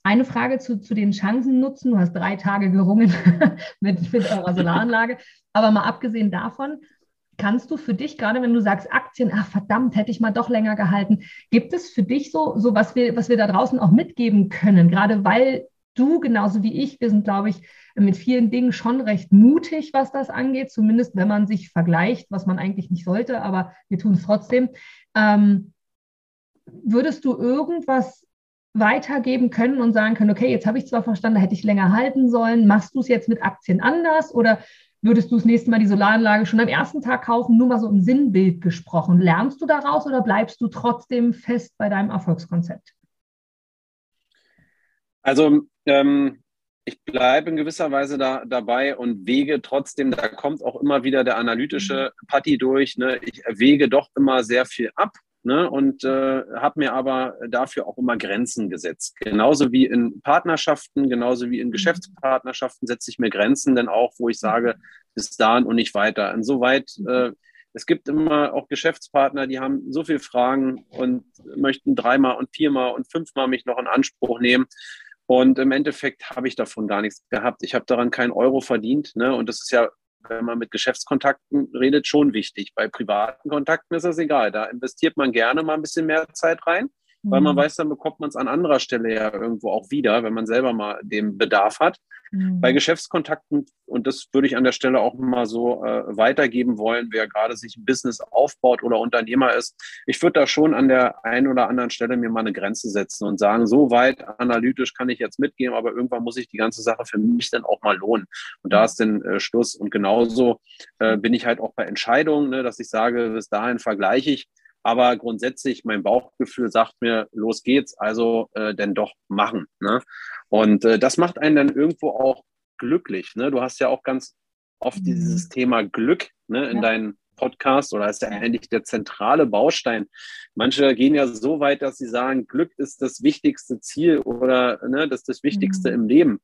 eine Frage zu, zu den Chancen nutzen. Du hast drei Tage gerungen mit, mit eurer Solaranlage. Aber mal abgesehen davon, kannst du für dich, gerade wenn du sagst Aktien, ach verdammt, hätte ich mal doch länger gehalten, gibt es für dich so, so was wir, was wir da draußen auch mitgeben können, gerade weil du genauso wie ich, wir sind, glaube ich, mit vielen Dingen schon recht mutig, was das angeht, zumindest wenn man sich vergleicht, was man eigentlich nicht sollte, aber wir tun es trotzdem. Ähm, würdest du irgendwas weitergeben können und sagen können, okay, jetzt habe ich zwar verstanden, da hätte ich länger halten sollen, machst du es jetzt mit Aktien anders oder würdest du das nächste Mal die Solaranlage schon am ersten Tag kaufen, nur mal so im Sinnbild gesprochen? Lernst du daraus oder bleibst du trotzdem fest bei deinem Erfolgskonzept? Also ähm, ich bleibe in gewisser Weise da, dabei und wege trotzdem, da kommt auch immer wieder der analytische mhm. Party durch. Ne? Ich wege doch immer sehr viel ab ne? und äh, habe mir aber dafür auch immer Grenzen gesetzt. Genauso wie in Partnerschaften, genauso wie in mhm. Geschäftspartnerschaften setze ich mir Grenzen, denn auch, wo ich sage, bis dahin und nicht weiter. Insoweit, äh, es gibt immer auch Geschäftspartner, die haben so viele Fragen und möchten dreimal und viermal und fünfmal mich noch in Anspruch nehmen. Und im Endeffekt habe ich davon gar nichts gehabt. Ich habe daran keinen Euro verdient. Ne? Und das ist ja, wenn man mit Geschäftskontakten redet, schon wichtig. Bei privaten Kontakten ist das egal. Da investiert man gerne mal ein bisschen mehr Zeit rein weil man mhm. weiß, dann bekommt man es an anderer Stelle ja irgendwo auch wieder, wenn man selber mal den Bedarf hat. Mhm. Bei Geschäftskontakten, und das würde ich an der Stelle auch mal so äh, weitergeben wollen, wer gerade sich ein Business aufbaut oder Unternehmer ist, ich würde da schon an der einen oder anderen Stelle mir mal eine Grenze setzen und sagen, so weit analytisch kann ich jetzt mitgehen, aber irgendwann muss ich die ganze Sache für mich dann auch mal lohnen. Und da ist dann äh, Schluss. Und genauso äh, bin ich halt auch bei Entscheidungen, ne, dass ich sage, bis dahin vergleiche ich aber grundsätzlich, mein Bauchgefühl sagt mir, los geht's, also äh, denn doch machen. Ne? Und äh, das macht einen dann irgendwo auch glücklich. Ne? Du hast ja auch ganz oft mhm. dieses Thema Glück ne, in ja. deinen Podcast oder ist ja eigentlich der zentrale Baustein. Manche gehen ja so weit, dass sie sagen, Glück ist das wichtigste Ziel oder ne, das ist das Wichtigste mhm. im Leben.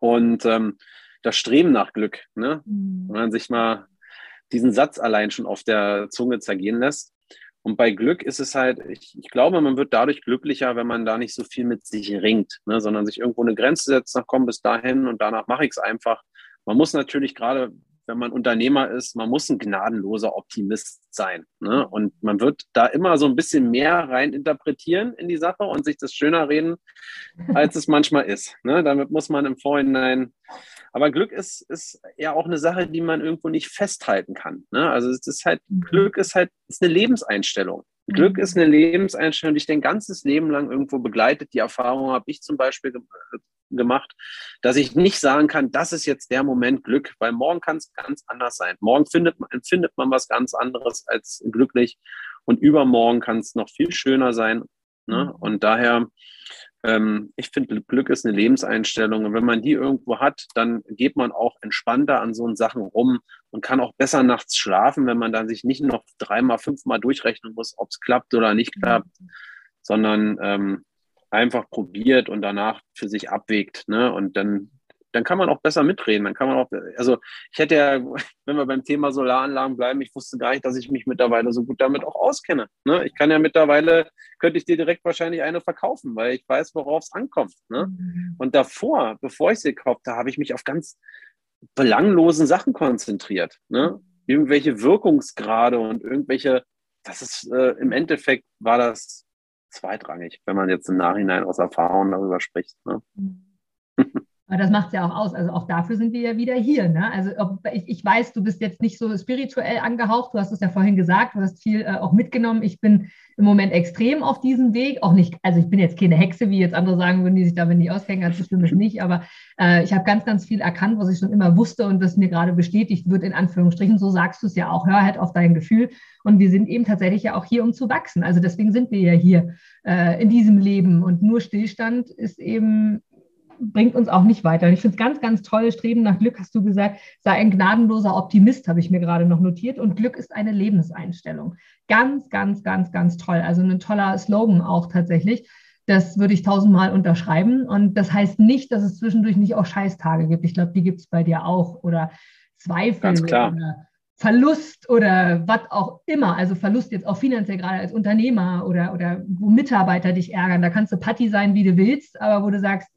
Und ähm, das Streben nach Glück, ne? Mhm. wenn man sich mal diesen Satz allein schon auf der Zunge zergehen lässt. Und bei Glück ist es halt, ich, ich, glaube, man wird dadurch glücklicher, wenn man da nicht so viel mit sich ringt, ne, sondern sich irgendwo eine Grenze setzt, nach komm bis dahin und danach mache ich es einfach. Man muss natürlich gerade, wenn man Unternehmer ist, man muss ein gnadenloser Optimist sein. Ne? Und man wird da immer so ein bisschen mehr rein interpretieren in die Sache und sich das schöner reden, als es manchmal ist. Ne? Damit muss man im Vorhinein aber Glück ist, ist ja auch eine Sache, die man irgendwo nicht festhalten kann. Ne? Also es ist halt, mhm. Glück ist halt ist eine Lebenseinstellung. Mhm. Glück ist eine Lebenseinstellung, die dich dein ganzes Leben lang irgendwo begleitet. Die Erfahrung habe ich zum Beispiel gemacht, dass ich nicht sagen kann, das ist jetzt der Moment Glück, weil morgen kann es ganz anders sein. Morgen findet man, empfindet man was ganz anderes als glücklich und übermorgen kann es noch viel schöner sein. Ne? Mhm. Und daher ähm, ich finde, Glück ist eine Lebenseinstellung. Und wenn man die irgendwo hat, dann geht man auch entspannter an so Sachen rum und kann auch besser nachts schlafen, wenn man dann sich nicht noch dreimal, fünfmal durchrechnen muss, ob es klappt oder nicht klappt, sondern ähm, einfach probiert und danach für sich abwägt. Ne? Und dann dann kann man auch besser mitreden. Dann kann man auch, also ich hätte ja, wenn wir beim Thema Solaranlagen bleiben, ich wusste gar nicht, dass ich mich mittlerweile so gut damit auch auskenne. Ne? Ich kann ja mittlerweile, könnte ich dir direkt wahrscheinlich eine verkaufen, weil ich weiß, worauf es ankommt. Ne? Mhm. Und davor, bevor ich sie gekauft habe, habe ich mich auf ganz belanglosen Sachen konzentriert. Ne? Irgendwelche Wirkungsgrade und irgendwelche das ist äh, im Endeffekt war das zweitrangig, wenn man jetzt im Nachhinein aus Erfahrung darüber spricht. Ne? Mhm. Aber das macht es ja auch aus. Also auch dafür sind wir ja wieder hier. Ne? Also ich, ich, weiß, du bist jetzt nicht so spirituell angehaucht. Du hast es ja vorhin gesagt. Du hast viel äh, auch mitgenommen. Ich bin im Moment extrem auf diesem Weg. Auch nicht, also ich bin jetzt keine Hexe, wie jetzt andere sagen würden, die sich damit nicht auskennen. Ganz ist nicht. Aber äh, ich habe ganz, ganz viel erkannt, was ich schon immer wusste und was mir gerade bestätigt wird, in Anführungsstrichen. So sagst du es ja auch. Hör halt auf dein Gefühl. Und wir sind eben tatsächlich ja auch hier, um zu wachsen. Also deswegen sind wir ja hier äh, in diesem Leben. Und nur Stillstand ist eben bringt uns auch nicht weiter. Und ich finde es ganz, ganz toll. Streben nach Glück, hast du gesagt, sei ein gnadenloser Optimist, habe ich mir gerade noch notiert. Und Glück ist eine Lebenseinstellung. Ganz, ganz, ganz, ganz toll. Also ein toller Slogan auch tatsächlich. Das würde ich tausendmal unterschreiben. Und das heißt nicht, dass es zwischendurch nicht auch Scheißtage gibt. Ich glaube, die gibt es bei dir auch. Oder Zweifel oder Verlust oder was auch immer. Also Verlust jetzt auch finanziell gerade als Unternehmer oder, oder wo Mitarbeiter dich ärgern. Da kannst du Patti sein, wie du willst, aber wo du sagst,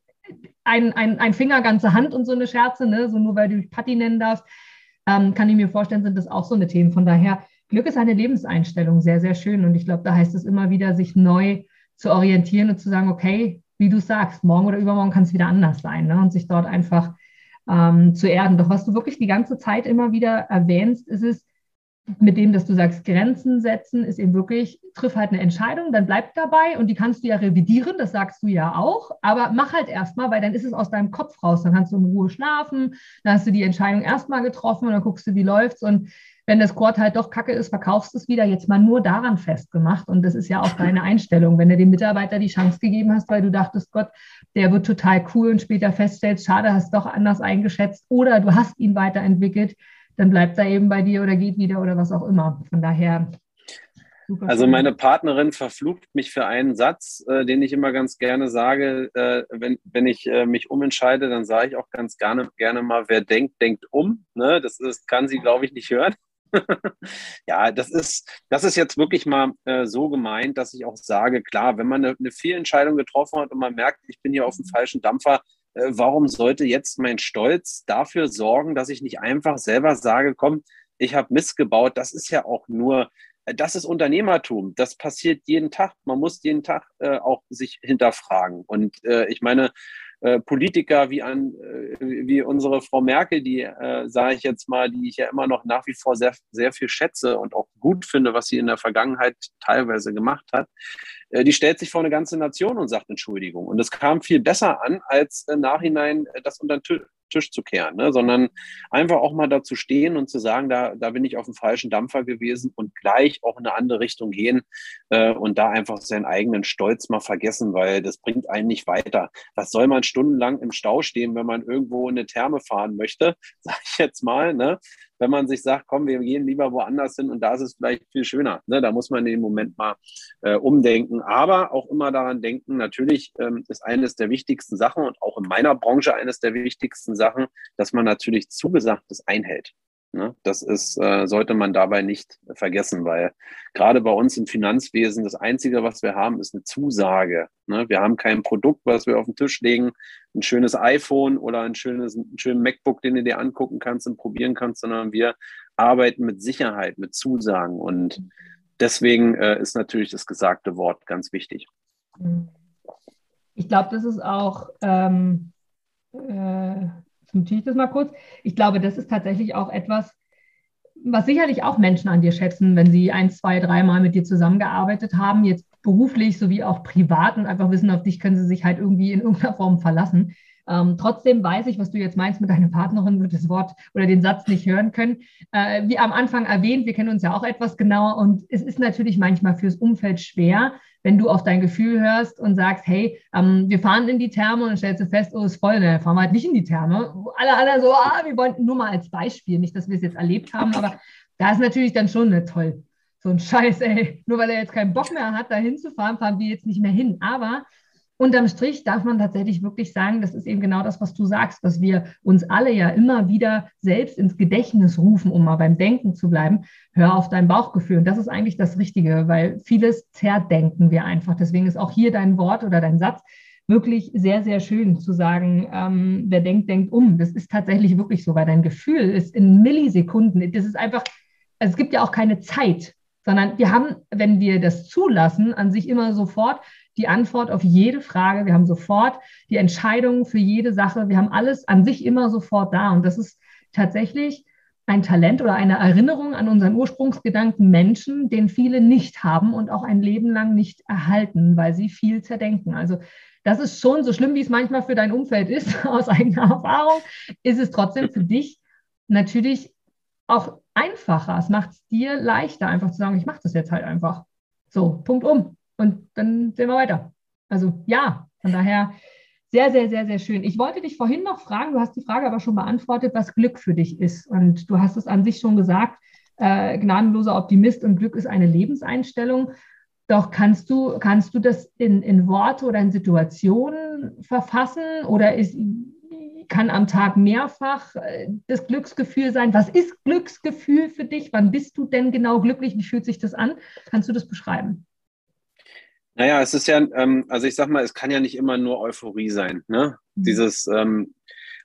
ein, ein, ein Finger, ganze Hand und so eine Scherze, ne? so nur weil du dich Patti nennen darfst, ähm, kann ich mir vorstellen, sind das auch so eine Themen. Von daher, Glück ist eine Lebenseinstellung, sehr, sehr schön. Und ich glaube, da heißt es immer wieder, sich neu zu orientieren und zu sagen, okay, wie du sagst, morgen oder übermorgen kann es wieder anders sein ne? und sich dort einfach ähm, zu erden. Doch was du wirklich die ganze Zeit immer wieder erwähnst, ist es, mit dem, dass du sagst, Grenzen setzen, ist eben wirklich, triff halt eine Entscheidung, dann bleib dabei und die kannst du ja revidieren, das sagst du ja auch, aber mach halt erstmal, weil dann ist es aus deinem Kopf raus, dann kannst du in Ruhe schlafen, dann hast du die Entscheidung erstmal getroffen und dann guckst du, wie läuft's und wenn das Quad halt doch kacke ist, verkaufst du es wieder, jetzt mal nur daran festgemacht und das ist ja auch deine Einstellung, wenn du dem Mitarbeiter die Chance gegeben hast, weil du dachtest, Gott, der wird total cool und später feststellst, schade, hast doch anders eingeschätzt oder du hast ihn weiterentwickelt, dann bleibt er eben bei dir oder geht wieder oder was auch immer. Von daher. Also meine Partnerin verflucht mich für einen Satz, äh, den ich immer ganz gerne sage. Äh, wenn, wenn ich äh, mich umentscheide, dann sage ich auch ganz gerne, gerne mal, wer denkt, denkt um. Ne? Das ist, kann sie, glaube ich, nicht hören. ja, das ist, das ist jetzt wirklich mal äh, so gemeint, dass ich auch sage, klar, wenn man eine, eine Fehlentscheidung getroffen hat und man merkt, ich bin hier auf dem falschen Dampfer, warum sollte jetzt mein Stolz dafür sorgen, dass ich nicht einfach selber sage, komm, ich habe Mist gebaut. Das ist ja auch nur, äh, das ist Unternehmertum. Das passiert jeden Tag. Man muss jeden Tag äh, auch sich hinterfragen. Und äh, ich meine, äh, Politiker wie an äh, wie unsere Frau Merkel, die äh, sage ich jetzt mal, die ich ja immer noch nach wie vor sehr sehr viel schätze und auch gut finde, was sie in der Vergangenheit teilweise gemacht hat, äh, die stellt sich vor eine ganze Nation und sagt Entschuldigung. Und es kam viel besser an, als im Nachhinein das unter den Tisch zu kehren, ne? sondern einfach auch mal dazu stehen und zu sagen, da, da bin ich auf dem falschen Dampfer gewesen und gleich auch in eine andere Richtung gehen äh, und da einfach seinen eigenen Stolz mal vergessen, weil das bringt einen nicht weiter. Was soll man stundenlang im Stau stehen, wenn man irgendwo in eine Therme fahren möchte, sage ich jetzt mal, ne? Wenn man sich sagt, komm, wir gehen lieber woanders hin und da ist es vielleicht viel schöner. Ne? Da muss man in dem Moment mal äh, umdenken. Aber auch immer daran denken, natürlich ähm, ist eines der wichtigsten Sachen und auch in meiner Branche eines der wichtigsten Sachen, dass man natürlich Zugesagtes einhält. Ne? Das ist, äh, sollte man dabei nicht vergessen, weil gerade bei uns im Finanzwesen das Einzige, was wir haben, ist eine Zusage. Ne? Wir haben kein Produkt, was wir auf den Tisch legen, ein schönes iPhone oder ein schönes, ein schönes MacBook, den du dir angucken kannst und probieren kannst, sondern wir arbeiten mit Sicherheit, mit Zusagen. Und deswegen äh, ist natürlich das gesagte Wort ganz wichtig. Ich glaube, das ist auch ähm, äh, notiere ich das mal kurz. Ich glaube, das ist tatsächlich auch etwas, was sicherlich auch Menschen an dir schätzen, wenn sie ein, zwei, dreimal mit dir zusammengearbeitet haben, jetzt beruflich sowie auch privat und einfach wissen, auf dich können sie sich halt irgendwie in irgendeiner Form verlassen. Ähm, trotzdem weiß ich, was du jetzt meinst mit deiner Partnerin, wird das Wort oder den Satz nicht hören können. Äh, wie am Anfang erwähnt, wir kennen uns ja auch etwas genauer und es ist natürlich manchmal fürs Umfeld schwer, wenn du auf dein Gefühl hörst und sagst, hey, ähm, wir fahren in die Therme und dann stellst du fest, oh, ist voll, ne, fahren wir halt nicht in die Therme. Alle anderen so, ah, wir wollen nur mal als Beispiel, nicht, dass wir es jetzt erlebt haben, aber da ist natürlich dann schon ne, toll. So ein Scheiß, ey, nur weil er jetzt keinen Bock mehr hat, da hinzufahren, fahren wir jetzt nicht mehr hin. Aber unterm Strich darf man tatsächlich wirklich sagen, das ist eben genau das, was du sagst, dass wir uns alle ja immer wieder selbst ins Gedächtnis rufen, um mal beim Denken zu bleiben. Hör auf dein Bauchgefühl. Und das ist eigentlich das Richtige, weil vieles zerdenken wir einfach. Deswegen ist auch hier dein Wort oder dein Satz wirklich sehr, sehr schön zu sagen, ähm, wer denkt, denkt um. Das ist tatsächlich wirklich so, weil dein Gefühl ist in Millisekunden, das ist einfach, also es gibt ja auch keine Zeit sondern wir haben, wenn wir das zulassen, an sich immer sofort die Antwort auf jede Frage. Wir haben sofort die Entscheidung für jede Sache. Wir haben alles an sich immer sofort da. Und das ist tatsächlich ein Talent oder eine Erinnerung an unseren Ursprungsgedanken Menschen, den viele nicht haben und auch ein Leben lang nicht erhalten, weil sie viel zerdenken. Also das ist schon so schlimm, wie es manchmal für dein Umfeld ist, aus eigener Erfahrung, ist es trotzdem für dich natürlich auch einfacher. Es macht es dir leichter, einfach zu sagen, ich mache das jetzt halt einfach. So, Punkt um. Und dann sehen wir weiter. Also ja, von daher sehr, sehr, sehr, sehr schön. Ich wollte dich vorhin noch fragen, du hast die Frage aber schon beantwortet, was Glück für dich ist. Und du hast es an sich schon gesagt, äh, gnadenloser Optimist und Glück ist eine Lebenseinstellung. Doch kannst du, kannst du das in, in Worte oder in Situationen verfassen oder ist, kann am Tag mehrfach äh, das Glücksgefühl sein? Was ist Glücksgefühl für dich? Wann bist du denn genau glücklich? Wie fühlt sich das an? Kannst du das beschreiben? Naja, es ist ja, ähm, also ich sag mal, es kann ja nicht immer nur Euphorie sein. Ne? Mhm. Dieses, ähm,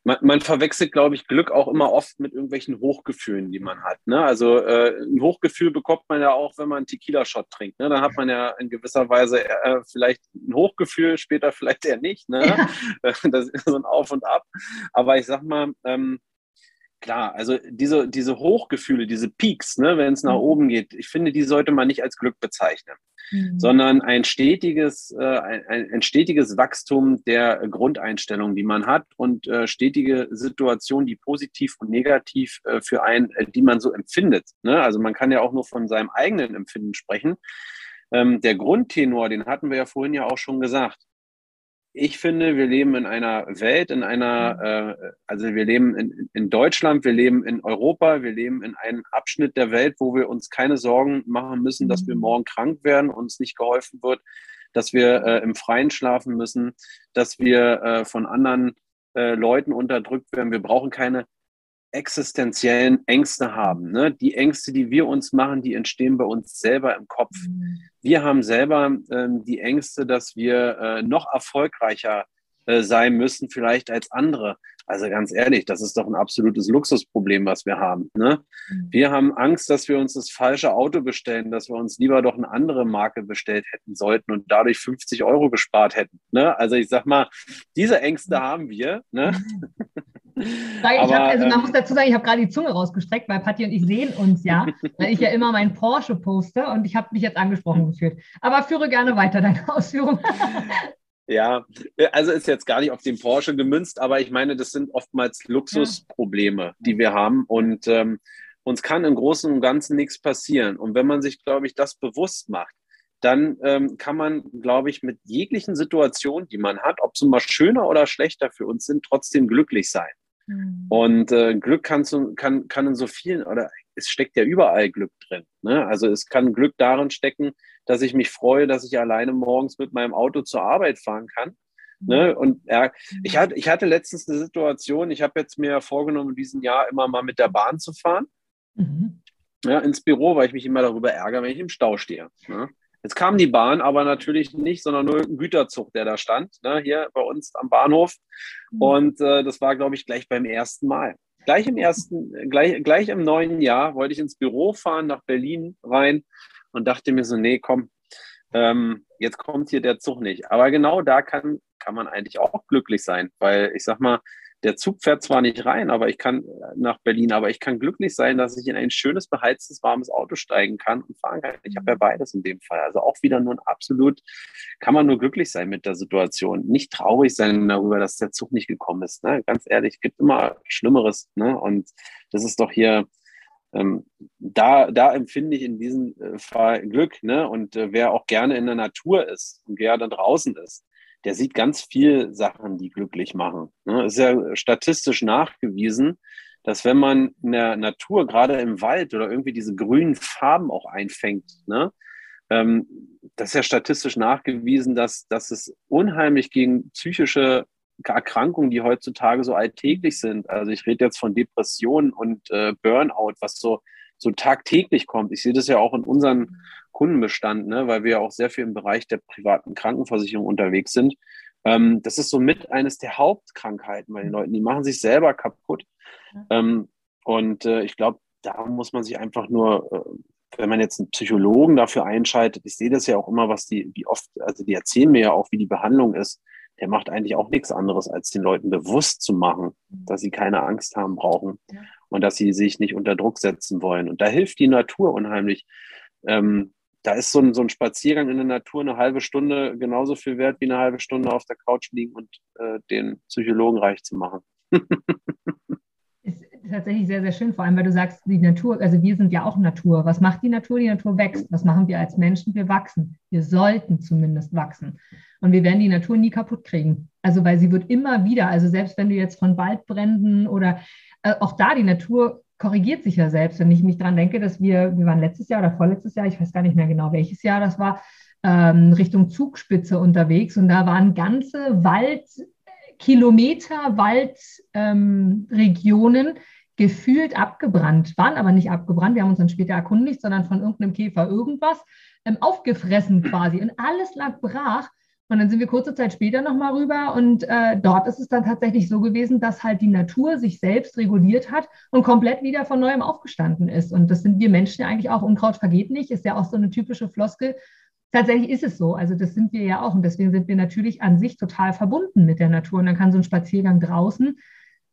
man, man, verwechselt, glaube ich, Glück auch immer oft mit irgendwelchen Hochgefühlen, die man hat. Ne? Also äh, ein Hochgefühl bekommt man ja auch, wenn man einen Tequila-Shot trinkt. Ne? Dann hat man ja in gewisser Weise äh, vielleicht ein Hochgefühl, später vielleicht eher nicht. Ne? Ja. Das ist so ein Auf und Ab. Aber ich sag mal, ähm, klar, also diese, diese Hochgefühle, diese Peaks, ne, wenn es nach mhm. oben geht, ich finde, die sollte man nicht als Glück bezeichnen, mhm. sondern ein stetiges, äh, ein, ein, stetiges Wachstum der Grundeinstellung, die man hat und äh, stetige Situationen, die positiv und negativ äh, für einen, äh, die man so empfindet. Ne? Also man kann ja auch nur von seinem eigenen Empfinden sprechen. Ähm, der Grundtenor, den hatten wir ja vorhin ja auch schon gesagt ich finde, wir leben in einer Welt, in einer, mhm. äh, also wir leben in, in Deutschland, wir leben in Europa, wir leben in einem Abschnitt der Welt, wo wir uns keine Sorgen machen müssen, dass wir mhm. morgen krank werden, uns nicht geholfen wird, dass wir äh, im Freien schlafen müssen, dass wir äh, von anderen äh, Leuten unterdrückt werden. Wir brauchen keine existenziellen Ängste haben. Ne? Die Ängste, die wir uns machen, die entstehen bei uns selber im Kopf. Mhm. Wir haben selber ähm, die Ängste, dass wir äh, noch erfolgreicher äh, sein müssen, vielleicht als andere. Also ganz ehrlich, das ist doch ein absolutes Luxusproblem, was wir haben. Ne? Mhm. Wir haben Angst, dass wir uns das falsche Auto bestellen, dass wir uns lieber doch eine andere Marke bestellt hätten sollten und dadurch 50 Euro gespart hätten. Ne? Also ich sag mal, diese Ängste mhm. haben wir. Ne? Aber, hab, also man ähm, muss dazu sagen, ich habe gerade die Zunge rausgestreckt, weil Patti und ich sehen uns ja, weil ich ja immer meinen Porsche poste und ich habe mich jetzt angesprochen gefühlt. Aber führe gerne weiter deine Ausführung. Ja, also ist jetzt gar nicht auf den Porsche gemünzt, aber ich meine, das sind oftmals Luxusprobleme, die wir haben und ähm, uns kann im Großen und Ganzen nichts passieren. Und wenn man sich, glaube ich, das bewusst macht, dann ähm, kann man, glaube ich, mit jeglichen Situationen, die man hat, ob sie mal schöner oder schlechter für uns sind, trotzdem glücklich sein. Mhm. Und äh, Glück kann, so, kann, kann in so vielen, oder es steckt ja überall Glück drin. Ne? Also es kann Glück darin stecken, dass ich mich freue, dass ich alleine morgens mit meinem Auto zur Arbeit fahren kann. Ne? Mhm. Und ja, ich, hatte, ich hatte letztens eine Situation, ich habe jetzt mir vorgenommen, diesen Jahr immer mal mit der Bahn zu fahren. Mhm. Ja, ins Büro, weil ich mich immer darüber ärgere, wenn ich im Stau stehe. Ne? Jetzt kam die Bahn aber natürlich nicht, sondern nur ein Güterzug, der da stand, ne, hier bei uns am Bahnhof. Mhm. Und äh, das war, glaube ich, gleich beim ersten Mal. Gleich im ersten, gleich, gleich im neuen Jahr wollte ich ins Büro fahren, nach Berlin rein und dachte mir so, nee, komm, ähm, jetzt kommt hier der Zug nicht. Aber genau da kann, kann man eigentlich auch glücklich sein, weil ich sag mal, der Zug fährt zwar nicht rein, aber ich kann nach Berlin, aber ich kann glücklich sein, dass ich in ein schönes, beheiztes, warmes Auto steigen kann und fahren kann. Ich habe ja mhm. beides in dem Fall. Also auch wieder nur ein absolut, kann man nur glücklich sein mit der Situation. Nicht traurig sein darüber, dass der Zug nicht gekommen ist. Ne? Ganz ehrlich, gibt immer Schlimmeres. Ne? Und das ist doch hier, ähm, da, da empfinde ich in diesem äh, Fall Glück. Ne? Und äh, wer auch gerne in der Natur ist und wer da draußen ist, der sieht ganz viel Sachen, die glücklich machen. Ne? Es ist ja statistisch nachgewiesen, dass wenn man in der Natur, gerade im Wald oder irgendwie diese grünen Farben auch einfängt, ne, ähm, das ist ja statistisch nachgewiesen, dass, dass es unheimlich gegen psychische Erkrankungen, die heutzutage so alltäglich sind, also ich rede jetzt von Depressionen und äh, Burnout, was so, so tagtäglich kommt. Ich sehe das ja auch in unseren Kundenbestand, ne, weil wir ja auch sehr viel im Bereich der privaten Krankenversicherung unterwegs sind. Ähm, das ist somit eines der Hauptkrankheiten bei den Leuten. Die machen sich selber kaputt. Ähm, und äh, ich glaube, da muss man sich einfach nur wenn man jetzt einen Psychologen dafür einschaltet, ich sehe das ja auch immer, was die, wie oft, also die erzählen mir ja auch, wie die Behandlung ist. Der macht eigentlich auch nichts anderes, als den Leuten bewusst zu machen, dass sie keine Angst haben brauchen ja. und dass sie sich nicht unter Druck setzen wollen. Und da hilft die Natur unheimlich. Ähm, da ist so ein, so ein Spaziergang in der Natur eine halbe Stunde genauso viel wert wie eine halbe Stunde auf der Couch liegen und äh, den Psychologen reich zu machen. ist tatsächlich sehr, sehr schön, vor allem weil du sagst, die Natur, also wir sind ja auch Natur. Was macht die Natur? Die Natur wächst. Was machen wir als Menschen? Wir wachsen. Wir sollten zumindest wachsen. Und wir werden die Natur nie kaputt kriegen. Also weil sie wird immer wieder, also selbst wenn du jetzt von Waldbränden oder äh, auch da die Natur korrigiert sich ja selbst. Wenn ich mich daran denke, dass wir, wir waren letztes Jahr oder vorletztes Jahr, ich weiß gar nicht mehr genau, welches Jahr das war, ähm, Richtung Zugspitze unterwegs und da waren ganze Waldkilometer, Waldregionen ähm, gefühlt abgebrannt, waren aber nicht abgebrannt, wir haben uns dann später erkundigt, sondern von irgendeinem Käfer irgendwas ähm, aufgefressen quasi und alles lag brach und dann sind wir kurze Zeit später nochmal rüber und äh, dort ist es dann tatsächlich so gewesen, dass halt die Natur sich selbst reguliert hat und komplett wieder von neuem aufgestanden ist. Und das sind wir Menschen ja eigentlich auch. Unkraut vergeht nicht, ist ja auch so eine typische Floskel. Tatsächlich ist es so. Also das sind wir ja auch. Und deswegen sind wir natürlich an sich total verbunden mit der Natur. Und dann kann so ein Spaziergang draußen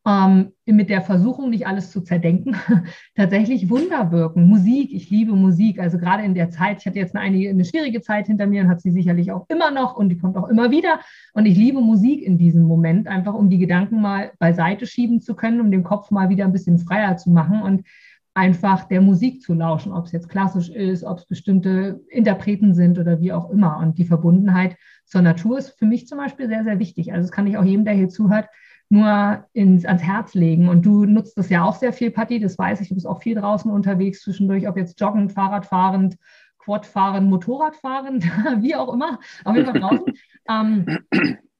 ähm, mit der Versuchung, nicht alles zu zerdenken, tatsächlich Wunder wirken. Musik, ich liebe Musik. Also gerade in der Zeit, ich hatte jetzt eine, eine schwierige Zeit hinter mir und hat sie sicherlich auch immer noch und die kommt auch immer wieder. Und ich liebe Musik in diesem Moment, einfach um die Gedanken mal beiseite schieben zu können, um den Kopf mal wieder ein bisschen freier zu machen und einfach der Musik zu lauschen, ob es jetzt klassisch ist, ob es bestimmte Interpreten sind oder wie auch immer. Und die Verbundenheit zur Natur ist für mich zum Beispiel sehr, sehr wichtig. Also das kann ich auch jedem, der hier zuhört, nur ins, ans Herz legen. Und du nutzt das ja auch sehr viel, Patti, das weiß ich. Du bist auch viel draußen unterwegs zwischendurch, ob jetzt joggend, Fahrradfahrend, Quadfahrend, Motorradfahrend, wie auch immer, auf jeden Fall draußen. ähm,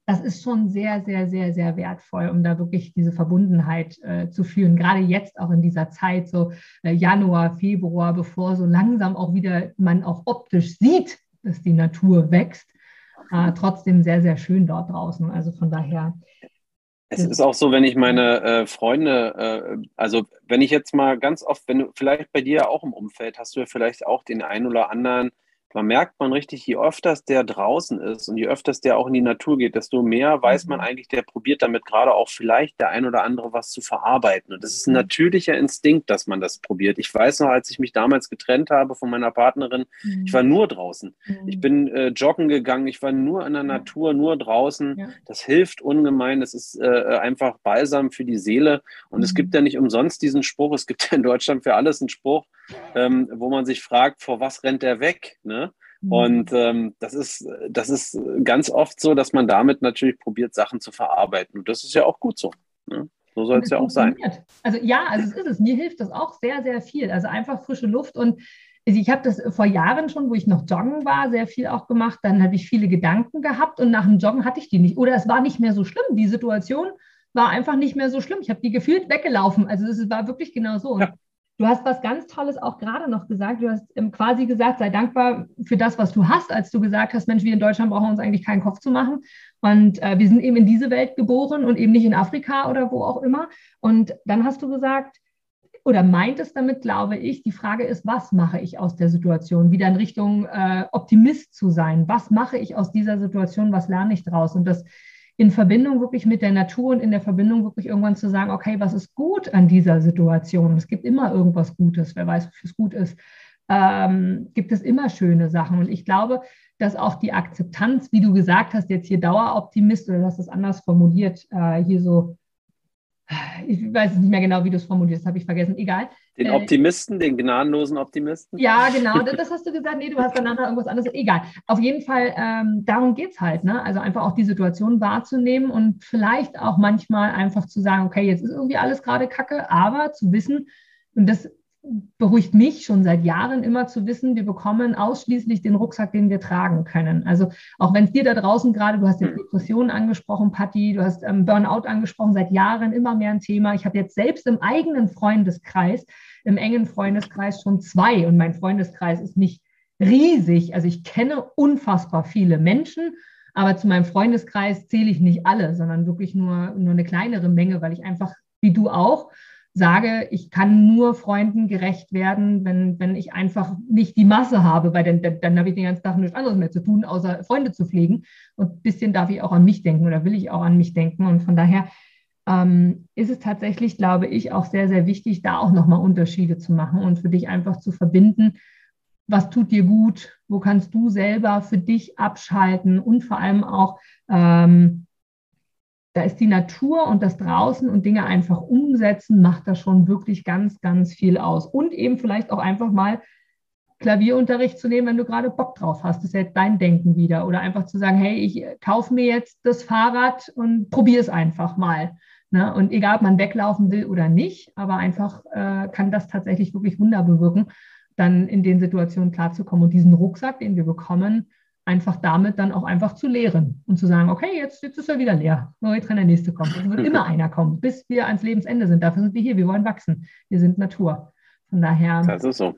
das ist schon sehr, sehr, sehr, sehr wertvoll, um da wirklich diese Verbundenheit äh, zu führen. Gerade jetzt auch in dieser Zeit, so äh, Januar, Februar, bevor so langsam auch wieder man auch optisch sieht, dass die Natur wächst. Äh, trotzdem sehr, sehr schön dort draußen. Also von daher es ist auch so, wenn ich meine äh, Freunde, äh, also wenn ich jetzt mal ganz oft, wenn du vielleicht bei dir auch im Umfeld hast du ja vielleicht auch den einen oder anderen man merkt man richtig, je öfters der draußen ist und je öfters der auch in die Natur geht, desto mehr weiß man mhm. eigentlich, der probiert damit gerade auch vielleicht der ein oder andere was zu verarbeiten. Und das ist ein mhm. natürlicher Instinkt, dass man das probiert. Ich weiß noch, als ich mich damals getrennt habe von meiner Partnerin, mhm. ich war nur draußen. Mhm. Ich bin äh, joggen gegangen, ich war nur in der Natur, nur draußen. Ja. Das hilft ungemein. Das ist äh, einfach balsam für die Seele. Und mhm. es gibt ja nicht umsonst diesen Spruch, es gibt ja in Deutschland für alles einen Spruch, ähm, wo man sich fragt, vor was rennt der weg? Ne? Mhm. Und ähm, das, ist, das ist ganz oft so, dass man damit natürlich probiert, Sachen zu verarbeiten. Und das ist ja auch gut so. Ne? So soll es ja auch sein. Also ja, also es ist es. Mir hilft das auch sehr, sehr viel. Also einfach frische Luft und ich habe das vor Jahren schon, wo ich noch joggen war, sehr viel auch gemacht. Dann habe ich viele Gedanken gehabt und nach dem Joggen hatte ich die nicht. Oder es war nicht mehr so schlimm. Die Situation war einfach nicht mehr so schlimm. Ich habe die gefühlt weggelaufen. Also es war wirklich genau so. Ja. Du hast was ganz Tolles auch gerade noch gesagt. Du hast ähm, quasi gesagt, sei dankbar für das, was du hast, als du gesagt hast, Mensch, wir in Deutschland brauchen uns eigentlich keinen Kopf zu machen. Und äh, wir sind eben in diese Welt geboren und eben nicht in Afrika oder wo auch immer. Und dann hast du gesagt, oder meint es damit, glaube ich, die Frage ist, was mache ich aus der Situation? Wieder in Richtung äh, Optimist zu sein. Was mache ich aus dieser Situation? Was lerne ich daraus? Und das in Verbindung wirklich mit der Natur und in der Verbindung wirklich irgendwann zu sagen, okay, was ist gut an dieser Situation? Es gibt immer irgendwas Gutes, wer weiß, wofür es gut ist. Ähm, gibt es immer schöne Sachen. Und ich glaube, dass auch die Akzeptanz, wie du gesagt hast, jetzt hier Daueroptimist oder du hast es anders formuliert, äh, hier so ich weiß nicht mehr genau, wie du es formulierst, habe ich vergessen, egal. Den äh, Optimisten, den gnadenlosen Optimisten? Ja, genau, das hast du gesagt. Nee, du hast danach irgendwas anderes. Egal. Auf jeden Fall, ähm, darum geht es halt. Ne? Also einfach auch die Situation wahrzunehmen und vielleicht auch manchmal einfach zu sagen, okay, jetzt ist irgendwie alles gerade kacke, aber zu wissen, und das beruhigt mich schon seit Jahren immer zu wissen, wir bekommen ausschließlich den Rucksack, den wir tragen können. Also auch wenn es dir da draußen gerade, du hast jetzt hm. Depressionen angesprochen, Patti, du hast ähm, Burnout angesprochen, seit Jahren immer mehr ein Thema. Ich habe jetzt selbst im eigenen Freundeskreis, im engen Freundeskreis schon zwei und mein Freundeskreis ist nicht riesig. Also ich kenne unfassbar viele Menschen, aber zu meinem Freundeskreis zähle ich nicht alle, sondern wirklich nur, nur eine kleinere Menge, weil ich einfach, wie du auch, sage, ich kann nur Freunden gerecht werden, wenn, wenn ich einfach nicht die Masse habe, weil dann, dann, dann habe ich den ganzen Tag nichts anderes mehr zu tun, außer Freunde zu pflegen. Und ein bisschen darf ich auch an mich denken oder will ich auch an mich denken. Und von daher ähm, ist es tatsächlich, glaube ich, auch sehr, sehr wichtig, da auch nochmal Unterschiede zu machen und für dich einfach zu verbinden, was tut dir gut, wo kannst du selber für dich abschalten und vor allem auch, ähm, da ist die Natur und das draußen und Dinge einfach umsetzen, macht da schon wirklich ganz, ganz viel aus. Und eben vielleicht auch einfach mal Klavierunterricht zu nehmen, wenn du gerade Bock drauf hast. Das ist jetzt dein Denken wieder. Oder einfach zu sagen, hey, ich kaufe mir jetzt das Fahrrad und probiere es einfach mal. Ne? Und egal, ob man weglaufen will oder nicht, aber einfach äh, kann das tatsächlich wirklich Wunder bewirken dann in den Situationen klarzukommen und diesen Rucksack, den wir bekommen, einfach damit dann auch einfach zu leeren und zu sagen, okay, jetzt, jetzt ist er wieder leer. Jetzt kann der nächste kommen. Es wird immer einer kommen, bis wir ans Lebensende sind. Dafür sind wir hier. Wir wollen wachsen. Wir sind Natur. Von daher. Das ist so.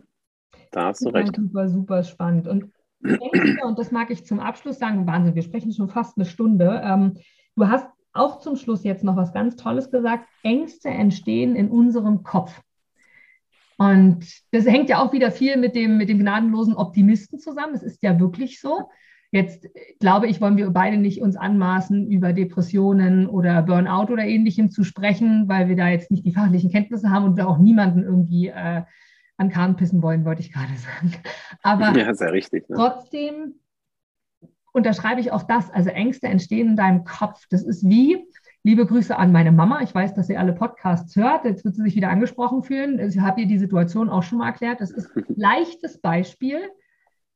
Da hast du super, recht. Super, super spannend. Und und das mag ich zum Abschluss sagen, Wahnsinn, wir sprechen schon fast eine Stunde. Ähm, du hast auch zum Schluss jetzt noch was ganz Tolles gesagt. Ängste entstehen in unserem Kopf. Und das hängt ja auch wieder viel mit dem, mit dem gnadenlosen Optimisten zusammen. Es ist ja wirklich so. Jetzt glaube ich, wollen wir beide nicht uns anmaßen, über Depressionen oder Burnout oder ähnlichem zu sprechen, weil wir da jetzt nicht die fachlichen Kenntnisse haben und wir auch niemanden irgendwie äh, an Kahn pissen wollen, wollte ich gerade sagen. Aber ja, sehr richtig, ne? trotzdem unterschreibe ich auch das. Also Ängste entstehen in deinem Kopf. Das ist wie, Liebe Grüße an meine Mama. Ich weiß, dass sie alle Podcasts hört. Jetzt wird sie sich wieder angesprochen fühlen. Ich habe ihr die Situation auch schon mal erklärt. Das ist ein leichtes Beispiel.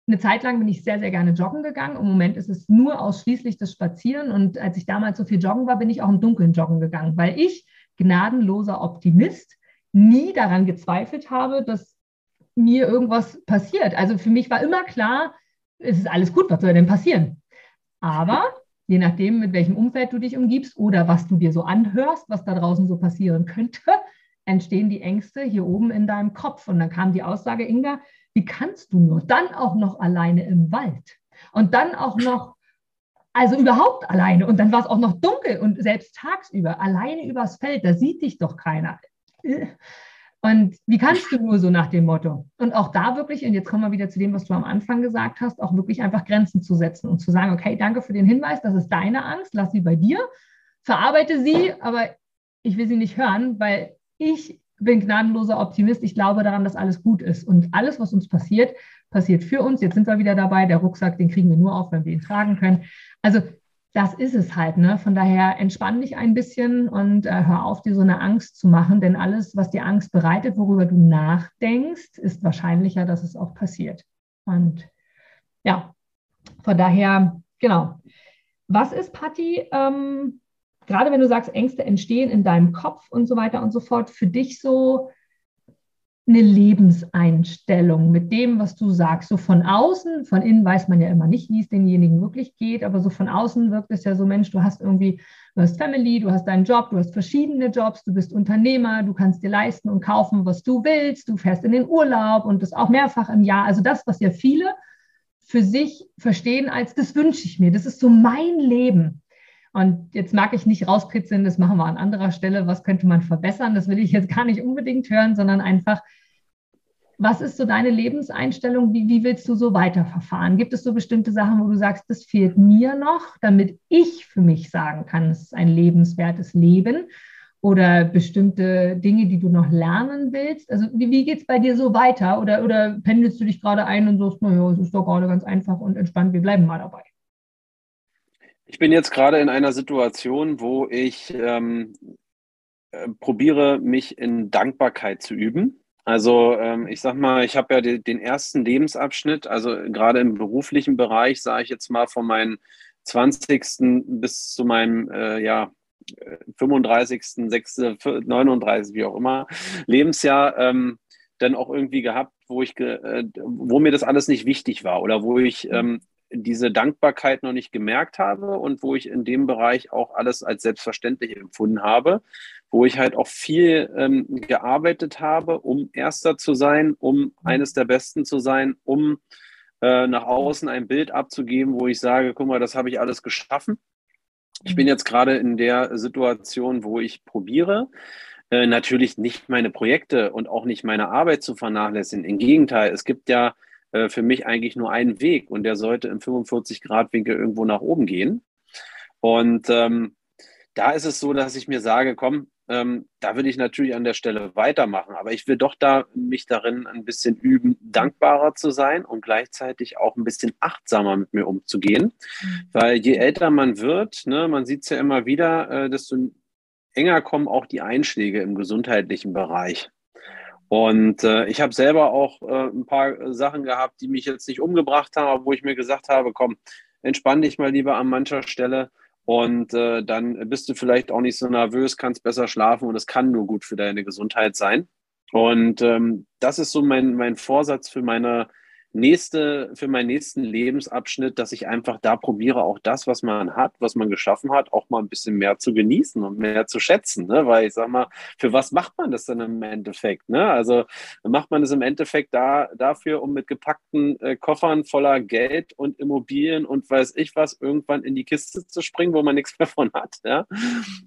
Eine Zeit lang bin ich sehr, sehr gerne joggen gegangen. Im Moment ist es nur ausschließlich das Spazieren. Und als ich damals so viel joggen war, bin ich auch im Dunkeln joggen gegangen, weil ich, gnadenloser Optimist, nie daran gezweifelt habe, dass mir irgendwas passiert. Also für mich war immer klar, es ist alles gut, was soll denn passieren? Aber je nachdem, mit welchem Umfeld du dich umgibst oder was du dir so anhörst, was da draußen so passieren könnte, entstehen die Ängste hier oben in deinem Kopf. Und dann kam die Aussage, Inga, wie kannst du nur dann auch noch alleine im Wald und dann auch noch, also überhaupt alleine und dann war es auch noch dunkel und selbst tagsüber alleine übers Feld, da sieht dich doch keiner. Und wie kannst du nur so nach dem Motto? Und auch da wirklich, und jetzt kommen wir wieder zu dem, was du am Anfang gesagt hast, auch wirklich einfach Grenzen zu setzen und zu sagen, okay, danke für den Hinweis, das ist deine Angst, lass sie bei dir, verarbeite sie, aber ich will sie nicht hören, weil ich bin gnadenloser Optimist. Ich glaube daran, dass alles gut ist. Und alles, was uns passiert, passiert für uns. Jetzt sind wir wieder dabei. Der Rucksack, den kriegen wir nur auf, wenn wir ihn tragen können. Also das ist es halt. Ne? Von daher entspann dich ein bisschen und äh, hör auf, dir so eine Angst zu machen, denn alles, was dir Angst bereitet, worüber du nachdenkst, ist wahrscheinlicher, dass es auch passiert. Und ja, von daher, genau. Was ist, Patti, ähm, gerade wenn du sagst, Ängste entstehen in deinem Kopf und so weiter und so fort, für dich so eine Lebenseinstellung mit dem, was du sagst. So von außen, von innen weiß man ja immer nicht, wie es denjenigen wirklich geht, aber so von außen wirkt es ja so, Mensch, du hast irgendwie, du hast Family, du hast deinen Job, du hast verschiedene Jobs, du bist Unternehmer, du kannst dir leisten und kaufen, was du willst, du fährst in den Urlaub und das auch mehrfach im Jahr. Also das, was ja viele für sich verstehen als, das wünsche ich mir, das ist so mein Leben. Und jetzt mag ich nicht rauskritzeln, das machen wir an anderer Stelle, was könnte man verbessern, das will ich jetzt gar nicht unbedingt hören, sondern einfach, was ist so deine Lebenseinstellung? Wie, wie willst du so weiterverfahren? Gibt es so bestimmte Sachen, wo du sagst, das fehlt mir noch, damit ich für mich sagen kann, es ist ein lebenswertes Leben? Oder bestimmte Dinge, die du noch lernen willst? Also wie, wie geht es bei dir so weiter? Oder, oder pendelst du dich gerade ein und sagst, naja, es ist doch gerade ganz einfach und entspannt, wir bleiben mal dabei? Ich bin jetzt gerade in einer Situation, wo ich ähm, äh, probiere, mich in Dankbarkeit zu üben. Also ähm, ich sag mal, ich habe ja die, den ersten Lebensabschnitt, also gerade im beruflichen Bereich, sage ich jetzt mal von meinem 20. bis zu meinem äh, ja, 35., 6., 39., wie auch immer, Lebensjahr ähm, dann auch irgendwie gehabt, wo ich, äh, wo mir das alles nicht wichtig war oder wo ich ähm, diese Dankbarkeit noch nicht gemerkt habe und wo ich in dem Bereich auch alles als selbstverständlich empfunden habe, wo ich halt auch viel ähm, gearbeitet habe, um Erster zu sein, um eines der Besten zu sein, um äh, nach außen ein Bild abzugeben, wo ich sage, guck mal, das habe ich alles geschaffen. Ich bin jetzt gerade in der Situation, wo ich probiere, äh, natürlich nicht meine Projekte und auch nicht meine Arbeit zu vernachlässigen. Im Gegenteil, es gibt ja äh, für mich eigentlich nur einen Weg und der sollte im 45-Grad-Winkel irgendwo nach oben gehen. Und ähm, da ist es so, dass ich mir sage, komm, ähm, da will ich natürlich an der Stelle weitermachen, aber ich will doch da mich darin ein bisschen üben, dankbarer zu sein und gleichzeitig auch ein bisschen achtsamer mit mir umzugehen, mhm. weil je älter man wird, ne, man sieht es ja immer wieder, äh, desto enger kommen auch die Einschläge im gesundheitlichen Bereich. Und äh, ich habe selber auch äh, ein paar Sachen gehabt, die mich jetzt nicht umgebracht haben, wo ich mir gesagt habe, komm, entspann dich mal lieber an mancher Stelle und äh, dann bist du vielleicht auch nicht so nervös, kannst besser schlafen und es kann nur gut für deine Gesundheit sein. Und ähm, das ist so mein, mein Vorsatz für meine nächste, für meinen nächsten Lebensabschnitt, dass ich einfach da probiere, auch das, was man hat, was man geschaffen hat, auch mal ein bisschen mehr zu genießen und mehr zu schätzen. Ne? Weil ich sag mal, für was macht man das dann im Endeffekt? Ne? Also macht man es im Endeffekt da, dafür, um mit gepackten äh, Koffern voller Geld und Immobilien und weiß ich was, irgendwann in die Kiste zu springen, wo man nichts mehr von hat. Ja?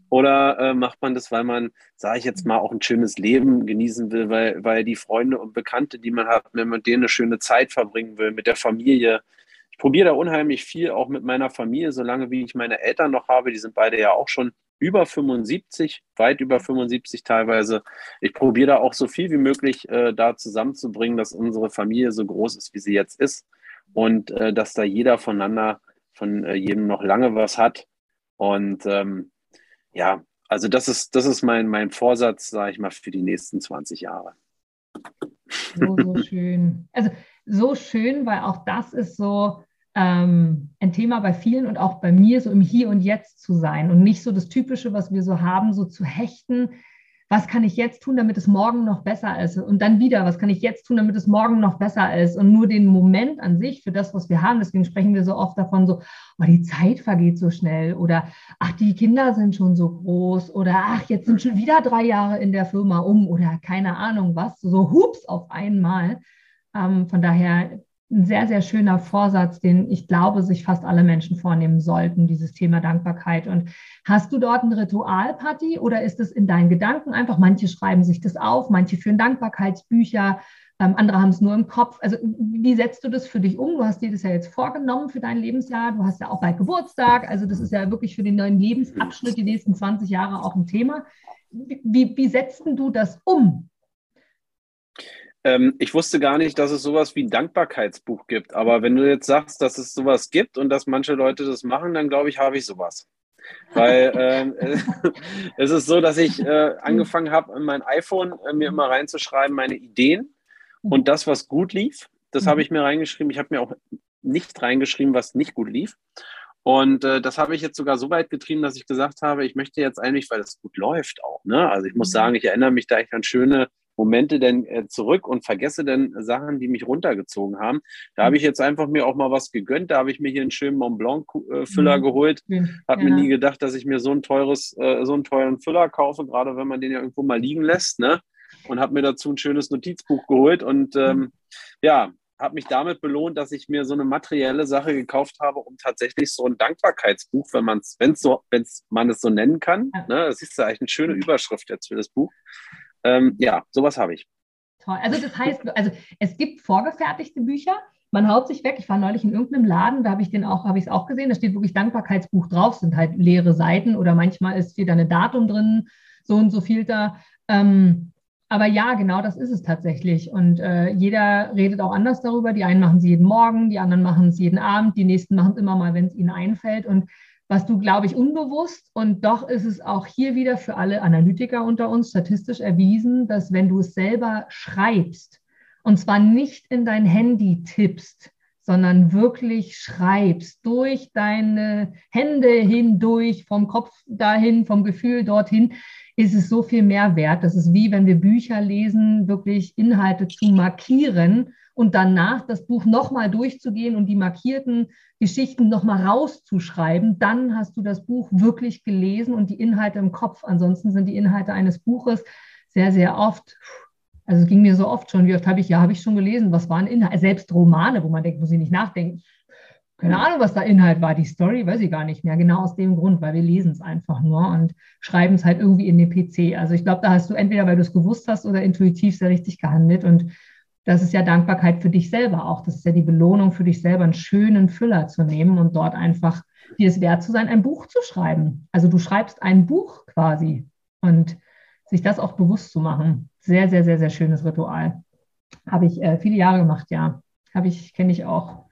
Oder äh, macht man das, weil man, sage ich jetzt mal, auch ein schönes Leben genießen will, weil, weil die Freunde und Bekannte, die man hat, wenn man denen eine schöne Zeit verbringen will, mit der Familie. Ich probiere da unheimlich viel, auch mit meiner Familie, solange wie ich meine Eltern noch habe. Die sind beide ja auch schon über 75, weit über 75 teilweise. Ich probiere da auch so viel wie möglich äh, da zusammenzubringen, dass unsere Familie so groß ist, wie sie jetzt ist und äh, dass da jeder voneinander, von äh, jedem noch lange was hat. Und ähm, ja, also das ist, das ist mein, mein Vorsatz, sage ich mal, für die nächsten 20 Jahre. So, so schön. Also so schön, weil auch das ist so ähm, ein Thema bei vielen und auch bei mir, so im Hier und Jetzt zu sein und nicht so das Typische, was wir so haben, so zu hechten. Was kann ich jetzt tun, damit es morgen noch besser ist? Und dann wieder, was kann ich jetzt tun, damit es morgen noch besser ist? Und nur den Moment an sich für das, was wir haben. Deswegen sprechen wir so oft davon, so, oh, die Zeit vergeht so schnell oder ach, die Kinder sind schon so groß oder ach, jetzt sind schon wieder drei Jahre in der Firma um oder keine Ahnung was, so hups auf einmal. Ähm, von daher ein sehr, sehr schöner Vorsatz, den ich glaube, sich fast alle Menschen vornehmen sollten, dieses Thema Dankbarkeit. Und hast du dort ein Ritual, Patti, oder ist es in deinen Gedanken einfach? Manche schreiben sich das auf, manche führen Dankbarkeitsbücher, ähm, andere haben es nur im Kopf. Also wie setzt du das für dich um? Du hast dir das ja jetzt vorgenommen für dein Lebensjahr. Du hast ja auch bald Geburtstag. Also das ist ja wirklich für den neuen Lebensabschnitt die nächsten 20 Jahre auch ein Thema. Wie, wie setzt du das um? Ähm, ich wusste gar nicht, dass es sowas wie ein Dankbarkeitsbuch gibt. Aber wenn du jetzt sagst, dass es sowas gibt und dass manche Leute das machen, dann glaube ich, habe ich sowas. Weil ähm, es ist so, dass ich äh, angefangen habe, in mein iPhone äh, mir immer reinzuschreiben, meine Ideen und das, was gut lief. Das habe ich mir reingeschrieben. Ich habe mir auch nicht reingeschrieben, was nicht gut lief. Und äh, das habe ich jetzt sogar so weit getrieben, dass ich gesagt habe, ich möchte jetzt eigentlich, weil es gut läuft auch. Ne? Also ich muss mhm. sagen, ich erinnere mich da echt an schöne Momente denn äh, zurück und vergesse dann Sachen, die mich runtergezogen haben. Da habe ich jetzt einfach mir auch mal was gegönnt. Da habe ich mir hier einen schönen Mont Blanc äh, Füller mhm. geholt. Mhm. Habe ja. mir nie gedacht, dass ich mir so ein teures, äh, so einen teuren Füller kaufe, gerade wenn man den ja irgendwo mal liegen lässt. Ne? Und habe mir dazu ein schönes Notizbuch geholt und ähm, ja, habe mich damit belohnt, dass ich mir so eine materielle Sache gekauft habe, um tatsächlich so ein Dankbarkeitsbuch, wenn man es, wenn so, wenn's man es so nennen kann. Ne, das ist ja eigentlich eine schöne Überschrift jetzt für das Buch. Ähm, ja, sowas habe ich. Toll. Also das heißt, also es gibt vorgefertigte Bücher. Man haut sich weg. Ich war neulich in irgendeinem Laden, da habe ich den auch, habe ich es auch gesehen. Da steht wirklich Dankbarkeitsbuch drauf, sind halt leere Seiten oder manchmal ist wieder ein Datum drin, so und so viel da. Ähm, aber ja, genau das ist es tatsächlich. Und äh, jeder redet auch anders darüber. Die einen machen es jeden Morgen, die anderen machen es jeden Abend, die nächsten machen es immer mal, wenn es ihnen einfällt. Und was du, glaube ich, unbewusst und doch ist es auch hier wieder für alle Analytiker unter uns statistisch erwiesen, dass wenn du es selber schreibst und zwar nicht in dein Handy tippst, sondern wirklich schreibst, durch deine Hände hindurch, vom Kopf dahin, vom Gefühl dorthin, ist es so viel mehr wert. Das ist wie wenn wir Bücher lesen, wirklich Inhalte zu markieren und danach das Buch nochmal durchzugehen und die markierten Geschichten nochmal rauszuschreiben, dann hast du das Buch wirklich gelesen und die Inhalte im Kopf. Ansonsten sind die Inhalte eines Buches sehr, sehr oft, also es ging mir so oft schon, wie oft habe ich, ja, habe ich schon gelesen, was waren Inhalte, selbst Romane, wo man denkt, muss ich nicht nachdenken, keine Ahnung, was da Inhalt war. Die Story weiß ich gar nicht mehr. Genau aus dem Grund, weil wir lesen es einfach nur und schreiben es halt irgendwie in den PC. Also ich glaube, da hast du entweder, weil du es gewusst hast oder intuitiv sehr richtig gehandelt. Und das ist ja Dankbarkeit für dich selber auch. Das ist ja die Belohnung für dich selber, einen schönen Füller zu nehmen und dort einfach dir es wert zu sein, ein Buch zu schreiben. Also du schreibst ein Buch quasi und sich das auch bewusst zu machen. Sehr, sehr, sehr, sehr schönes Ritual. Habe ich äh, viele Jahre gemacht, ja. Habe ich, kenne ich auch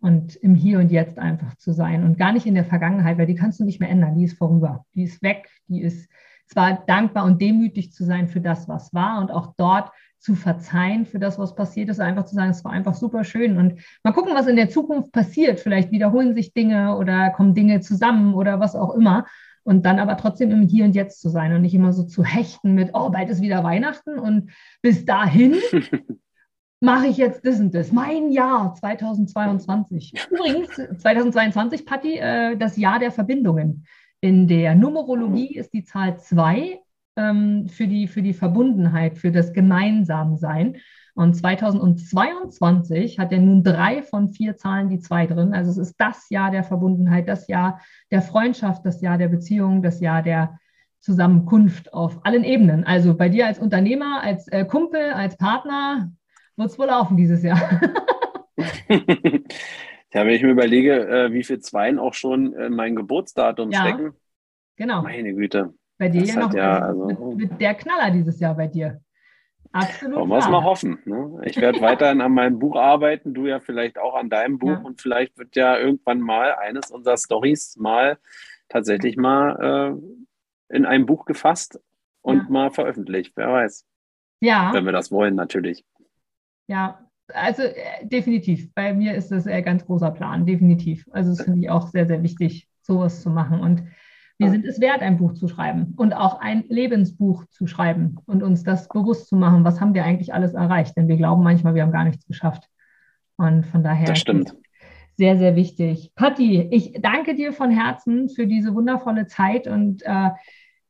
und im Hier und Jetzt einfach zu sein und gar nicht in der Vergangenheit, weil die kannst du nicht mehr ändern, die ist vorüber, die ist weg, die ist zwar dankbar und demütig zu sein für das, was war und auch dort zu verzeihen für das, was passiert ist, einfach zu sagen, es war einfach super schön und mal gucken, was in der Zukunft passiert. Vielleicht wiederholen sich Dinge oder kommen Dinge zusammen oder was auch immer. Und dann aber trotzdem im Hier und Jetzt zu sein und nicht immer so zu hechten mit, oh, bald ist wieder Weihnachten und bis dahin mache ich jetzt das und das. Mein Jahr 2022. Übrigens, 2022, Patti, äh, das Jahr der Verbindungen. In der Numerologie ist die Zahl 2 ähm, für, die, für die Verbundenheit, für das Gemeinsamsein. Und 2022 hat er nun drei von vier Zahlen die zwei drin. Also es ist das Jahr der Verbundenheit, das Jahr der Freundschaft, das Jahr der Beziehung, das Jahr der Zusammenkunft auf allen Ebenen. Also bei dir als Unternehmer, als äh, Kumpel, als Partner, wird es wohl laufen dieses Jahr. ja, wenn ich mir überlege, äh, wie viel Zweien auch schon in mein Geburtsdatum ja, stecken. Genau. Meine Güte. Bei dir ja noch ja, also, mit, mit, der Knaller dieses Jahr bei dir. Absolut. Wollen wir es mal hoffen. Ne? Ich werde weiterhin an meinem Buch arbeiten, du ja vielleicht auch an deinem Buch ja. und vielleicht wird ja irgendwann mal eines unserer Stories mal tatsächlich mal äh, in ein Buch gefasst und ja. mal veröffentlicht. Wer weiß. Ja. Wenn wir das wollen, natürlich. Ja, also äh, definitiv. Bei mir ist das ein ganz großer Plan, definitiv. Also das finde ich auch sehr, sehr wichtig, sowas zu machen. Und wir sind es wert, ein Buch zu schreiben und auch ein Lebensbuch zu schreiben und uns das bewusst zu machen, was haben wir eigentlich alles erreicht. Denn wir glauben manchmal, wir haben gar nichts geschafft. Und von daher. Das stimmt. Sehr, sehr wichtig. Patti, ich danke dir von Herzen für diese wundervolle Zeit und äh,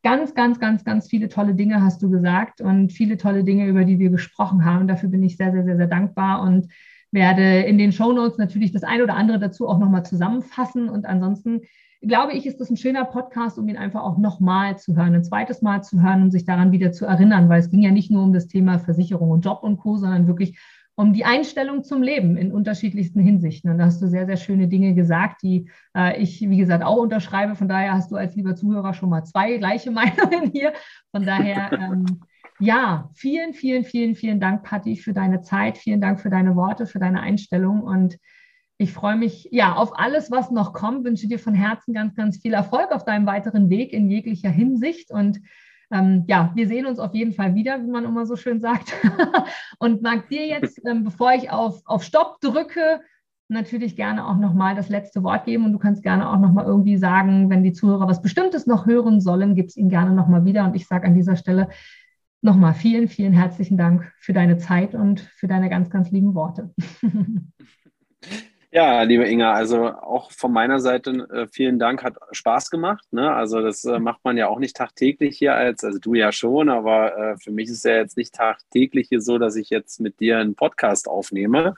ganz, ganz, ganz, ganz viele tolle Dinge hast du gesagt und viele tolle Dinge, über die wir gesprochen haben. Dafür bin ich sehr, sehr, sehr, sehr dankbar und werde in den Show Notes natürlich das eine oder andere dazu auch nochmal zusammenfassen. Und ansonsten glaube ich, ist das ein schöner Podcast, um ihn einfach auch nochmal zu hören, ein zweites Mal zu hören, um sich daran wieder zu erinnern, weil es ging ja nicht nur um das Thema Versicherung und Job und Co., sondern wirklich um die Einstellung zum Leben in unterschiedlichsten Hinsichten. Und da hast du sehr, sehr schöne Dinge gesagt, die äh, ich, wie gesagt, auch unterschreibe. Von daher hast du als lieber Zuhörer schon mal zwei gleiche Meinungen hier. Von daher, ähm, ja, vielen, vielen, vielen, vielen Dank, Patti, für deine Zeit. Vielen Dank für deine Worte, für deine Einstellung. Und ich freue mich ja auf alles, was noch kommt. Wünsche dir von Herzen ganz, ganz viel Erfolg auf deinem weiteren Weg in jeglicher Hinsicht. Und ähm, ja, wir sehen uns auf jeden Fall wieder, wie man immer so schön sagt. und mag dir jetzt, ähm, bevor ich auf, auf Stopp drücke, natürlich gerne auch nochmal das letzte Wort geben und du kannst gerne auch nochmal irgendwie sagen, wenn die Zuhörer was Bestimmtes noch hören sollen, gib es ihnen gerne nochmal wieder. Und ich sage an dieser Stelle nochmal vielen, vielen herzlichen Dank für deine Zeit und für deine ganz, ganz lieben Worte. Ja, liebe Inga, also auch von meiner Seite äh, vielen Dank, hat Spaß gemacht. Ne? Also das äh, macht man ja auch nicht tagtäglich hier als, also du ja schon, aber äh, für mich ist es ja jetzt nicht tagtäglich hier so, dass ich jetzt mit dir einen Podcast aufnehme.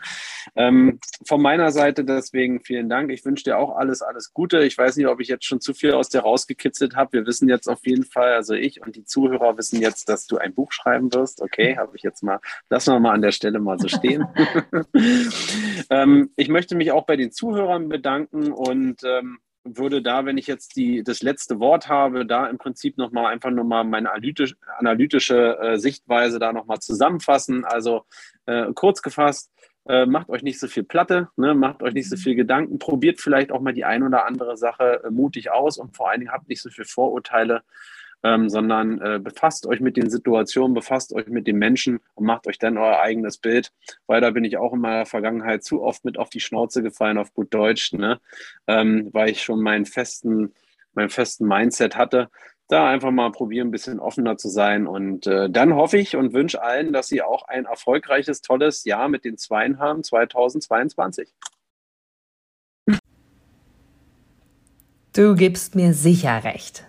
Ähm, von meiner Seite deswegen vielen Dank. Ich wünsche dir auch alles, alles Gute. Ich weiß nicht, ob ich jetzt schon zu viel aus dir rausgekitzelt habe. Wir wissen jetzt auf jeden Fall, also ich und die Zuhörer wissen jetzt, dass du ein Buch schreiben wirst. Okay, habe ich jetzt mal, lassen wir mal an der Stelle mal so stehen. ähm, ich möchte mich mich auch bei den Zuhörern bedanken und ähm, würde da, wenn ich jetzt die, das letzte Wort habe, da im Prinzip nochmal einfach nochmal meine analytisch, analytische äh, Sichtweise da nochmal zusammenfassen. Also äh, kurz gefasst, äh, macht euch nicht so viel Platte, ne, macht euch nicht so viel Gedanken, probiert vielleicht auch mal die ein oder andere Sache äh, mutig aus und vor allen Dingen habt nicht so viel Vorurteile ähm, sondern äh, befasst euch mit den Situationen, befasst euch mit den Menschen und macht euch dann euer eigenes Bild, weil da bin ich auch in meiner Vergangenheit zu oft mit auf die Schnauze gefallen, auf gut Deutsch, ne? ähm, weil ich schon meinen festen, meinen festen Mindset hatte. Da einfach mal probieren, ein bisschen offener zu sein. Und äh, dann hoffe ich und wünsche allen, dass sie auch ein erfolgreiches, tolles Jahr mit den Zweien haben 2022. Du gibst mir sicher recht